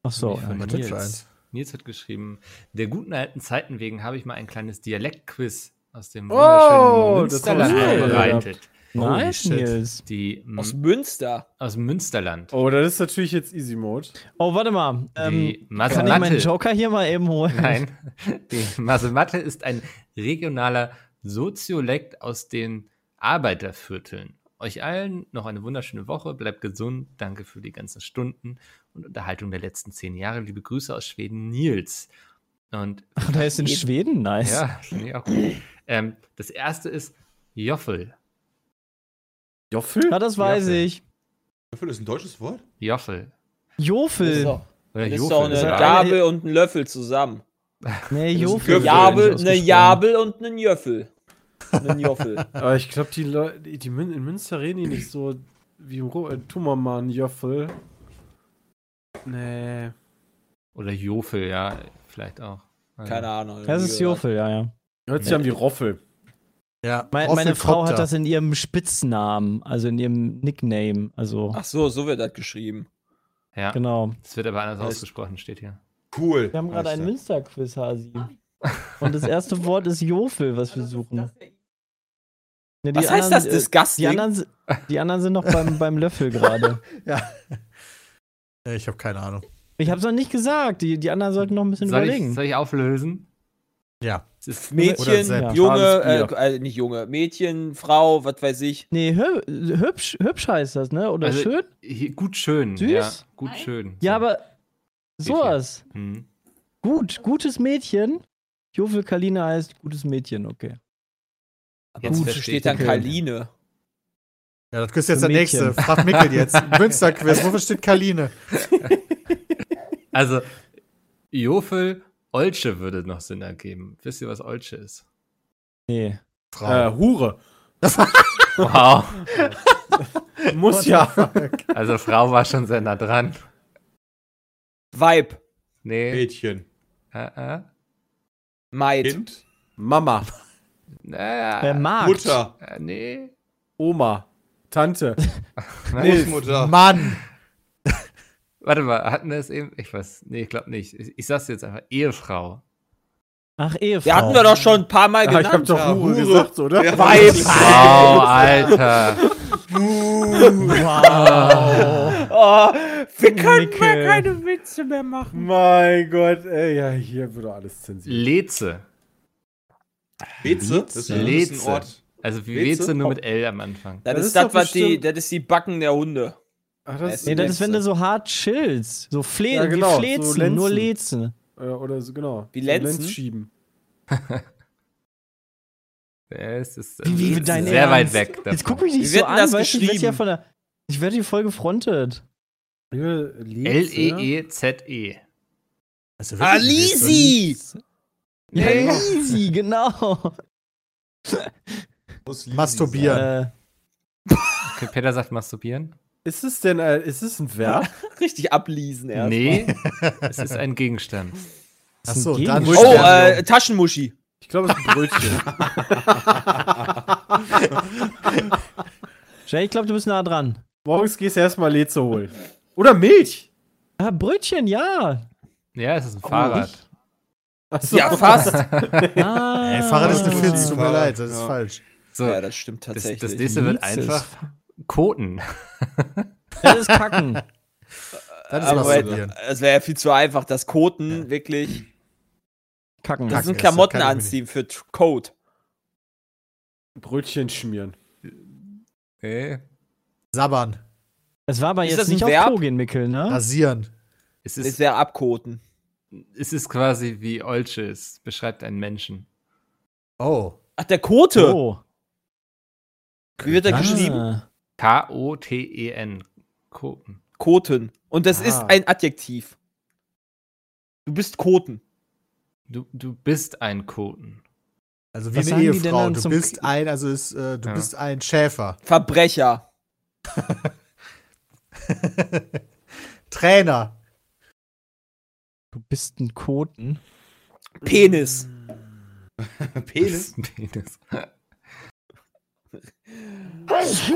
Ach so. Für Nils. eins? Nils hat geschrieben, der guten alten Zeiten wegen habe ich mal ein kleines Dialektquiz aus dem Oh, wunderschönen das Münsterland vorbereitet. Nice. Nils. Die m, Aus Münster. aus Münsterland. Oh, das ist natürlich jetzt Easy Mode. Oh, warte mal. Ähm, Die kann ich meinen. Joker hier mal eben holen? Nein, die Masematte ist ein regionaler Soziolekt aus den Arbeitervierteln. Euch allen noch eine wunderschöne Woche, bleibt gesund, danke für die ganzen Stunden und Unterhaltung der letzten zehn Jahre. Liebe Grüße aus Schweden, Nils. Und Ach, da ist in Schweden, nice. ja, finde ich auch gut. Ähm, das erste ist Joffel. Joffel? Ja, das weiß Ja, ich. Dafür ist ein deutsches Wort? Joffel. Das Jofel. das ist doch eine. Gabel und ein Löffel zusammen. Nee. Göffel. Jabel, eine Jabel und einen Jöffel. Einen Joffel. Aber ich glaube, die Leute, die, Mün in Münster reden die nicht so wie äh, Tummermann, Joffel. Nee. Oder Jofel, ja, vielleicht auch. Keine Ahnung. Das ist Jofel, ja, ja. Hört sich an wie Roffel. Ja, Mein, meine Frau hat das in ihrem Spitznamen, also in ihrem Nickname. Also, Ach so, so wird das geschrieben. Ja. genau. Es wird aber anders Heißt- ausgesprochen, steht hier. Cool. Wir haben gerade heißt ein das. Münsterquiz, Hasi. Und das erste Wort ist Jofel, was wir suchen. Ja, die Was heißt das? anderen, Die Disgusting? anderen, si- die anderen sind noch beim, beim Löffel gerade. Ja. Ja, Ich habe keine Ahnung. Ich hab's noch nicht gesagt. Die, die anderen sollten noch ein bisschen Soll ich, überlegen. soll ich auflösen? Ja. Es ist Oder Mädchen, Sepp. Junge, äh, äh, nicht Junge, Mädchen, Frau, was weiß ich. Nee, hü hübsch, hübsch heißt das, ne? Oder Also, schön? hier, gut schön. Süß? Ja, gut schön. Ja, aber sowas. Hm. Gut, gutes Mädchen. Jofel Kalina heißt gutes Mädchen, okay. Aber Jetzt wofür verstehe steht dann Okay. Kaline? Ja, das ist jetzt der nächste. Frag Mickel jetzt. Münsterquiz. Wofür steht Kaline? Also, Jofel, Olsche würde noch Sinn ergeben. Wisst ihr, was Olsche ist? Nee. Frau. Äh, Hure. Wow. Muss ja. Also, Frau war schon sehr nah dran. Vibe, Nee. Mädchen. Äh, äh. Maid. Kind. Mama. Naja. Wer mag? Mutter. Äh, nee. Oma. Tante. Großmutter. Mann. Warte mal, hatten wir es eben? Ich weiß. Nee, ich glaube nicht. Ich, ich sag's jetzt einfach. Ehefrau. Ach, Ehefrau. Der hatten wir doch schon ein paar Mal Ah, ich hab genannt. doch Ja, Hure Hure. gesagt, oder? Ja. Vibe. Wow, Alter. Wow. Oh, wir können Micke. mal keine Witze mehr machen. Mein Gott, ey, ja, hier wird doch alles zensiert. Leze. Leze. Das ist ein Leze. Ort. Also wie Leze? Leze, nur mit L am Anfang. Das, Das ist das, was die, das ist die Backen der Hunde. Ach, das Nee, das ist, wenn du so hart chillst. So, Fle Ja, genau, wie so Flezen, nur Lenzen. Lezen. oder so, genau. Wie so Lenzen? Lenz schieben. Ja, Es ist Wie, wie, äh, dein sehr Ernst? weit weg. davon. Jetzt guck mich nicht Wie so an, das weißt ich werd ja geschrieben? von der, ich werde hier voll gefrontet. E? L-E-E-Z-E. Also wirklich Alisi! Ja, Nee. easy, genau. Muss Lisi Masturbieren. Äh, Okay, Peter sagt masturbieren. Ist es denn, äh, ist es ein Verb? Richtig abliesen erst. Nee, es ist ein Gegenstand. Achso, ein dann. Oh, äh, Taschenmuschi. Ich glaube, es ist ein Brötchen. Jay, ich glaube, du bist nah dran. Morgens gehst du erstmal Leze holen. Oder Milch. Ah, Brötchen, ja. Ja, es ist ein Fahrrad. Achso. Ja, fast. Ah, Ey, Fahrrad ist eine. Filz, tut mir leid, das ist ja. falsch. So, Ja, das stimmt das, tatsächlich. das nächste wird einfach Koten. Das ist Kacken. Das ist Aber es wäre ja viel zu einfach, das Koten wirklich. Kacken. Das sind ist- Klamotten mir anziehen für Code. Brötchen schmieren. Okay. Sabbern, Es war aber Ist jetzt das nicht auf? Klo gehen, Mickel, ne? rasieren. Es Das ist, wäre abkoten. es ist quasi wie Olsche ist. Beschreibt einen Menschen. Oh. Ach, der Kote. Oh. Wie wird er Ah. geschrieben? K-O-T-E-N. Koten. Koten. Und das Ah. ist ein Adjektiv. Du bist Koten. Du, du bist ein Koten. Also wie Was eine sagen die denn Ehefrau. dann Du bist ein, also ist, äh, du Ja. bist ein Schäfer. Verbrecher. Trainer. Du bist ein Koten. Penis. Penis. Penis.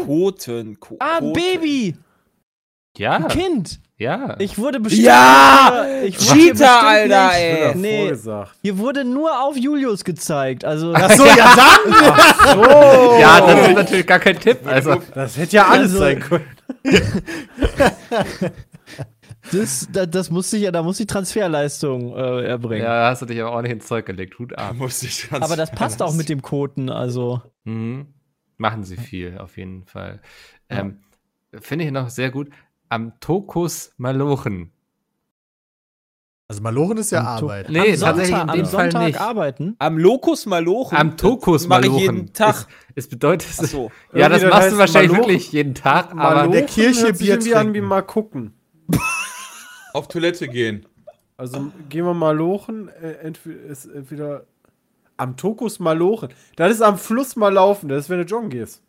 Koten. Ko Ah, Koten. Baby! Ja, Ein Kind! ja. Ich wurde bestimmt. Ja! Ich wurde Cheater, bestimmt Alter, nicht- ey. Nee. vorgesagt. Hier wurde nur auf Julius gezeigt. Also, Achso, ja dann! Oh! Ja, das ist natürlich gar kein Tipp. Also, Das hätte ja alles Also- sein können. das, das, das musste ich ja, da muss ich Transferleistung äh, erbringen. ja, da hast du dich aber ordentlich ins Zeug gelegt. Hut ab. Muss Aber das passt auch mit dem Koten, also. Mhm. Machen sie viel, auf jeden Fall. Ähm, Finde ich noch sehr gut. Am Tokus Malochen. Also Malochen ist ja Am To- Arbeit. Nee, am tatsächlich Sonntag, in am dem Fall Sonntag nicht. arbeiten. Am Locus Malochen. Am Tokus Mache ich Malochen. jeden Tag. Es, es bedeutet, Ach so. ja, das machst du wahrscheinlich Malochen- wirklich jeden Tag, aber Malochen der Kirche hört sich Bier irgendwie an wie mal gucken. auf Toilette gehen. Also gehen wir mal lochen, äh, entweder, ist entweder am Tokus mal lochen. Das ist am Fluss mal laufen, das ist, wenn du joggen gehst.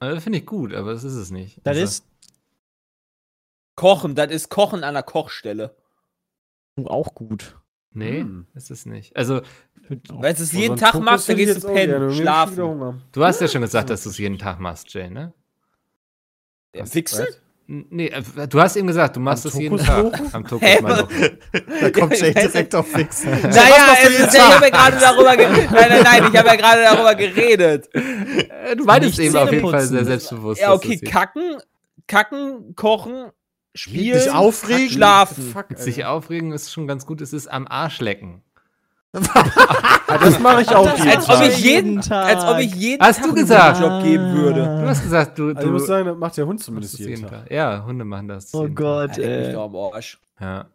das finde ich gut, aber das ist es nicht. Das Also, ist Kochen, das ist Kochen an der Kochstelle. auch gut. Nee, Hm. ist es nicht. Also, Wenn du es jeden Tag Kokos machst, dann gehst du pennen, wieder schlafen. Du hast ja schon gesagt, dass du es jeden Tag machst, Jay, ne? Ja, Wichsen? Nee, äh, du hast eben gesagt, du machst Am es jeden Tag. Tokoslochen? Am Hä, Tokosmalochen. Da kommt Jay direkt auf Fix. Naja, ich habe ja gerade darüber geredet. Nein, nein, nein, ich habe ja gerade darüber geredet. Äh, Du meintest eben auf jeden Fall sehr selbstbewusst. Ja, okay, kacken, kacken, kochen, spielen, Dich aufregen. schlafen. Fuck, Sich aufregen ist schon ganz gut. Es ist am Arsch lecken. Ja, das mache ich auch jeden Als ob Tag. ich jeden, Tag. als ob ich jeden Hast Tag du einen gesagt? Job geben würde. Du hast gesagt, du, Also ich du muss sagen, das macht der Hund zumindest es jeden, jeden Tag. Tag. Ja, Hunde machen das. Oh Gott, mich ey. doch am Arsch. Tag.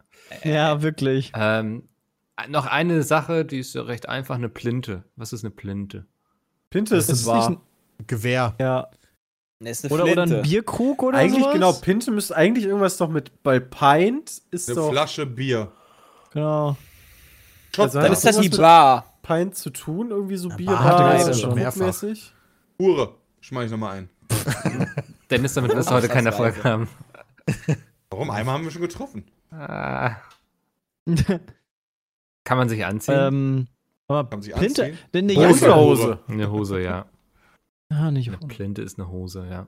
Ja, wirklich. Ja. Ähm, noch eine Sache, die ist ja recht einfach, eine Plinte. Was ist eine Plinte? Pinte ist Das es ist ein, Gewehr. ja. Das ist eine Oder, oder ein Bierkrug oder Eigentlich sowas? genau, Pinte müsste eigentlich irgendwas doch mit, bei Pint ist Eine doch Flasche Bier. Genau. Also Dann ist das die Bar. Pint zu tun, irgendwie so Bar Bierbar hatte ich oder schon mehrfach. mäßig. Hure. Schmeiß ich nochmal ein. Dennis, damit wirst du heute keinen Erfolg haben. Warum? Einmal haben wir schon getroffen. Ah, kann man sich anziehen? ähm, aber Kann man sich Plinte, anziehen? denn eine Hose, Jacke. Hose. eine Hose, ja. Ah, nicht Eine Plinte ist eine Hose, ja.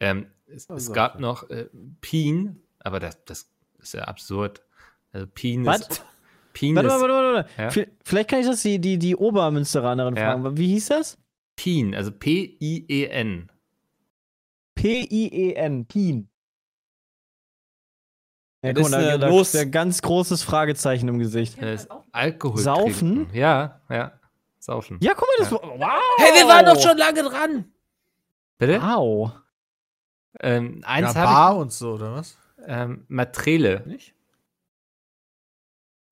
Ähm, es, es Sache. gab noch äh, Peen, aber das, das ist ja absurd. Also Peen Was? ist. Peen Warte, warte, warte, warte. Ja? Vielleicht kann ich das die, die, die Obermünsteranerin Ja. fragen. Wie hieß das? Peen, also P-I-E-N. P-I-E-N. Pien. Ja, Das guck mal, ist da, da Nuss. ist ein ganz großes Fragezeichen im Gesicht. Das ist Alkohol. Saufen? trinken. Ja, ja. Saufen. Ja, guck mal, das war. Wow! Hey, wir waren doch schon lange dran. Bitte? Wow. Ähm, Ja, eins habe Bar und so, oder was? ich. Ähm, Matrele. Nicht?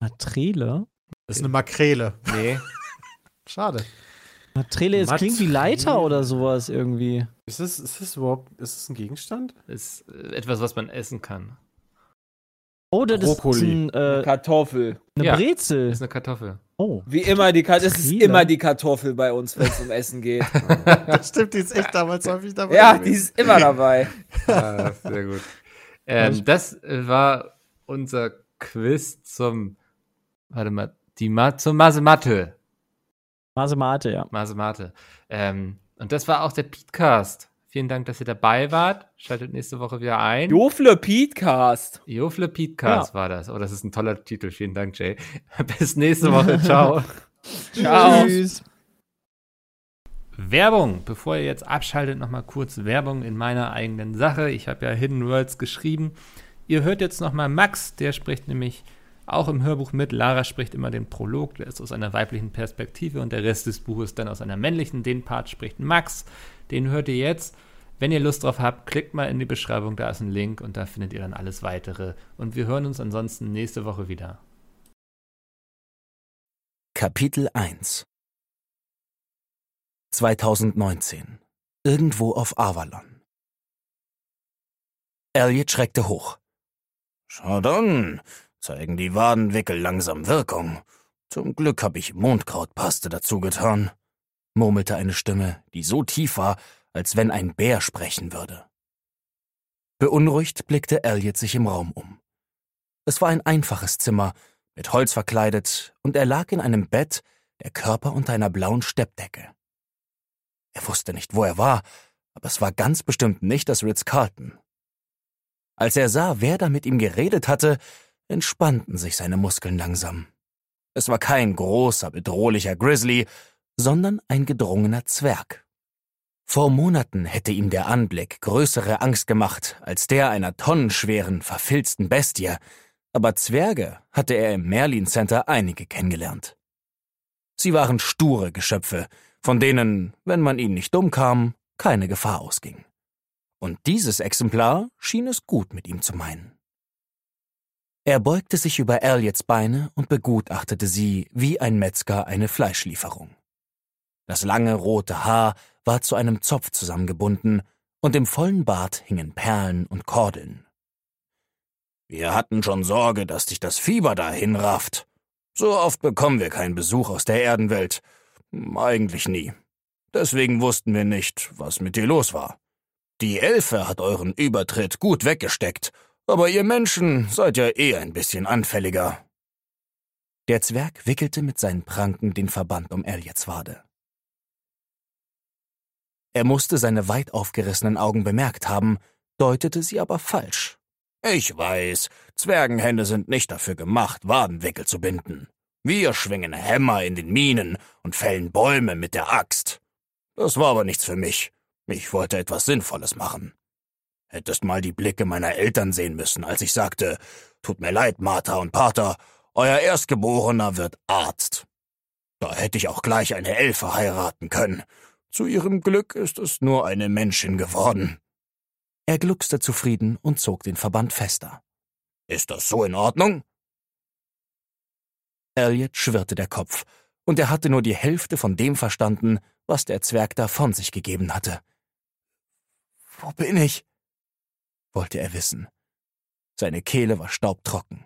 Matrele? Das ist eine Makrele. Nee. Schade. Matrele, es klingt wie Leiter oder sowas irgendwie. Ist das, ist das überhaupt, ist das ein Gegenstand? ist äh, etwas, was man essen kann. Oh, das ist ein, äh, Kartoffel. eine Ja. Brezel. Das ist eine Kartoffel. Oh. Wie immer die Kartoffel. Es ist immer die Kartoffel bei uns, wenn es um Essen geht. Das stimmt, die ist echt damals häufig dabei. ja, gewesen. die ist immer dabei. Ah, sehr gut. Ähm, das äh, war unser Quiz zum, warte mal, die Ma zum Masemate. Masemate, ja. Masemate. Ähm, und das war auch der Podcast. Vielen Dank, dass ihr dabei wart. Schaltet nächste Woche wieder ein. Jofle Petecast. Jofle Podcast war das. Oh, das ist ein toller Titel. Vielen Dank, Jay. Bis nächste Woche. Ciao. Ciao. Tschüss. Werbung. Bevor ihr jetzt abschaltet, nochmal kurz Werbung in meiner eigenen Sache. Ich habe ja Hidden Worlds geschrieben. Ihr hört jetzt nochmal Max, der spricht nämlich auch im Hörbuch mit. Lara spricht immer den Prolog, der ist aus einer weiblichen Perspektive und der Rest des Buches dann aus einer männlichen. Den Part spricht Max. Den hört ihr jetzt. Wenn ihr Lust drauf habt, klickt mal in die Beschreibung, da ist ein Link und da findet ihr dann alles weitere. Und wir hören uns ansonsten nächste Woche wieder. Kapitel 1 2019 Irgendwo auf Avalon Elliot schreckte hoch. Schau dann, zeigen die Wadenwickel langsam Wirkung. Zum Glück habe ich Mondkrautpaste dazu getan, murmelte eine Stimme, die so tief war, als wenn ein Bär sprechen würde. Beunruhigt blickte Elliot sich im Raum um. Es war ein einfaches Zimmer, mit Holz verkleidet, und er lag in einem Bett, der Körper unter einer blauen Steppdecke. Er wusste nicht, wo er war, aber es war ganz bestimmt nicht das Ritz-Carlton. Als er sah, wer da mit ihm geredet hatte, entspannten sich seine Muskeln langsam. Es war kein großer, bedrohlicher Grizzly, sondern ein gedrungener Zwerg. Vor Monaten hätte ihm der Anblick größere Angst gemacht als der einer tonnenschweren, verfilzten Bestie, aber Zwerge hatte er im Merlin Center einige kennengelernt. Sie waren sture Geschöpfe, von denen, wenn man ihnen nicht dumm kam, keine Gefahr ausging. Und dieses Exemplar schien es gut mit ihm zu meinen. Er beugte sich über Elliots Beine und begutachtete sie wie ein Metzger eine Fleischlieferung. Das lange rote Haar war zu einem Zopf zusammengebunden und im vollen Bart hingen Perlen und Kordeln. Wir hatten schon Sorge, dass dich das Fieber dahin rafft. So oft bekommen wir keinen Besuch aus der Erdenwelt. Eigentlich nie. Deswegen wussten wir nicht, was mit dir los war. Die Elfe hat euren Übertritt gut weggesteckt, aber ihr Menschen seid ja eh ein bisschen anfälliger. Der Zwerg wickelte mit seinen Pranken den Verband um Elliots Wade. Er musste seine weit aufgerissenen Augen bemerkt haben, deutete sie aber falsch. Ich weiß, Zwergenhände sind nicht dafür gemacht, Wadenwickel zu binden. Wir schwingen Hämmer in den Minen und fällen Bäume mit der Axt. Das war aber nichts für mich. Ich wollte etwas Sinnvolles machen. Hättest mal die Blicke meiner Eltern sehen müssen, als ich sagte, tut mir leid, Martha und Pater, euer Erstgeborener wird Arzt. Da hätte ich auch gleich eine Elfe heiraten können. Zu ihrem Glück ist es nur eine Menschin geworden. Er gluckste zufrieden und zog den Verband fester. Ist das so in Ordnung? Elliot schwirrte der Kopf, und er hatte nur die Hälfte von dem verstanden, was der Zwerg da von sich gegeben hatte. Wo bin ich? Wollte er wissen. Seine Kehle war staubtrocken.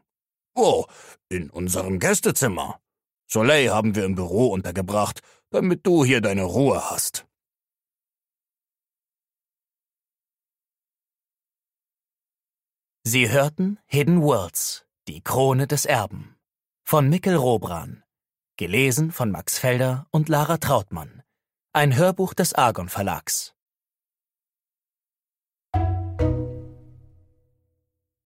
Oh, in unserem Gästezimmer. Soleil haben wir im Büro untergebracht, damit du hier deine Ruhe hast. Sie hörten Hidden Worlds, die Krone des Erben von Mikkel Robran, gelesen von Max Felder und Lara Trautmann, ein Hörbuch des Argon Verlags.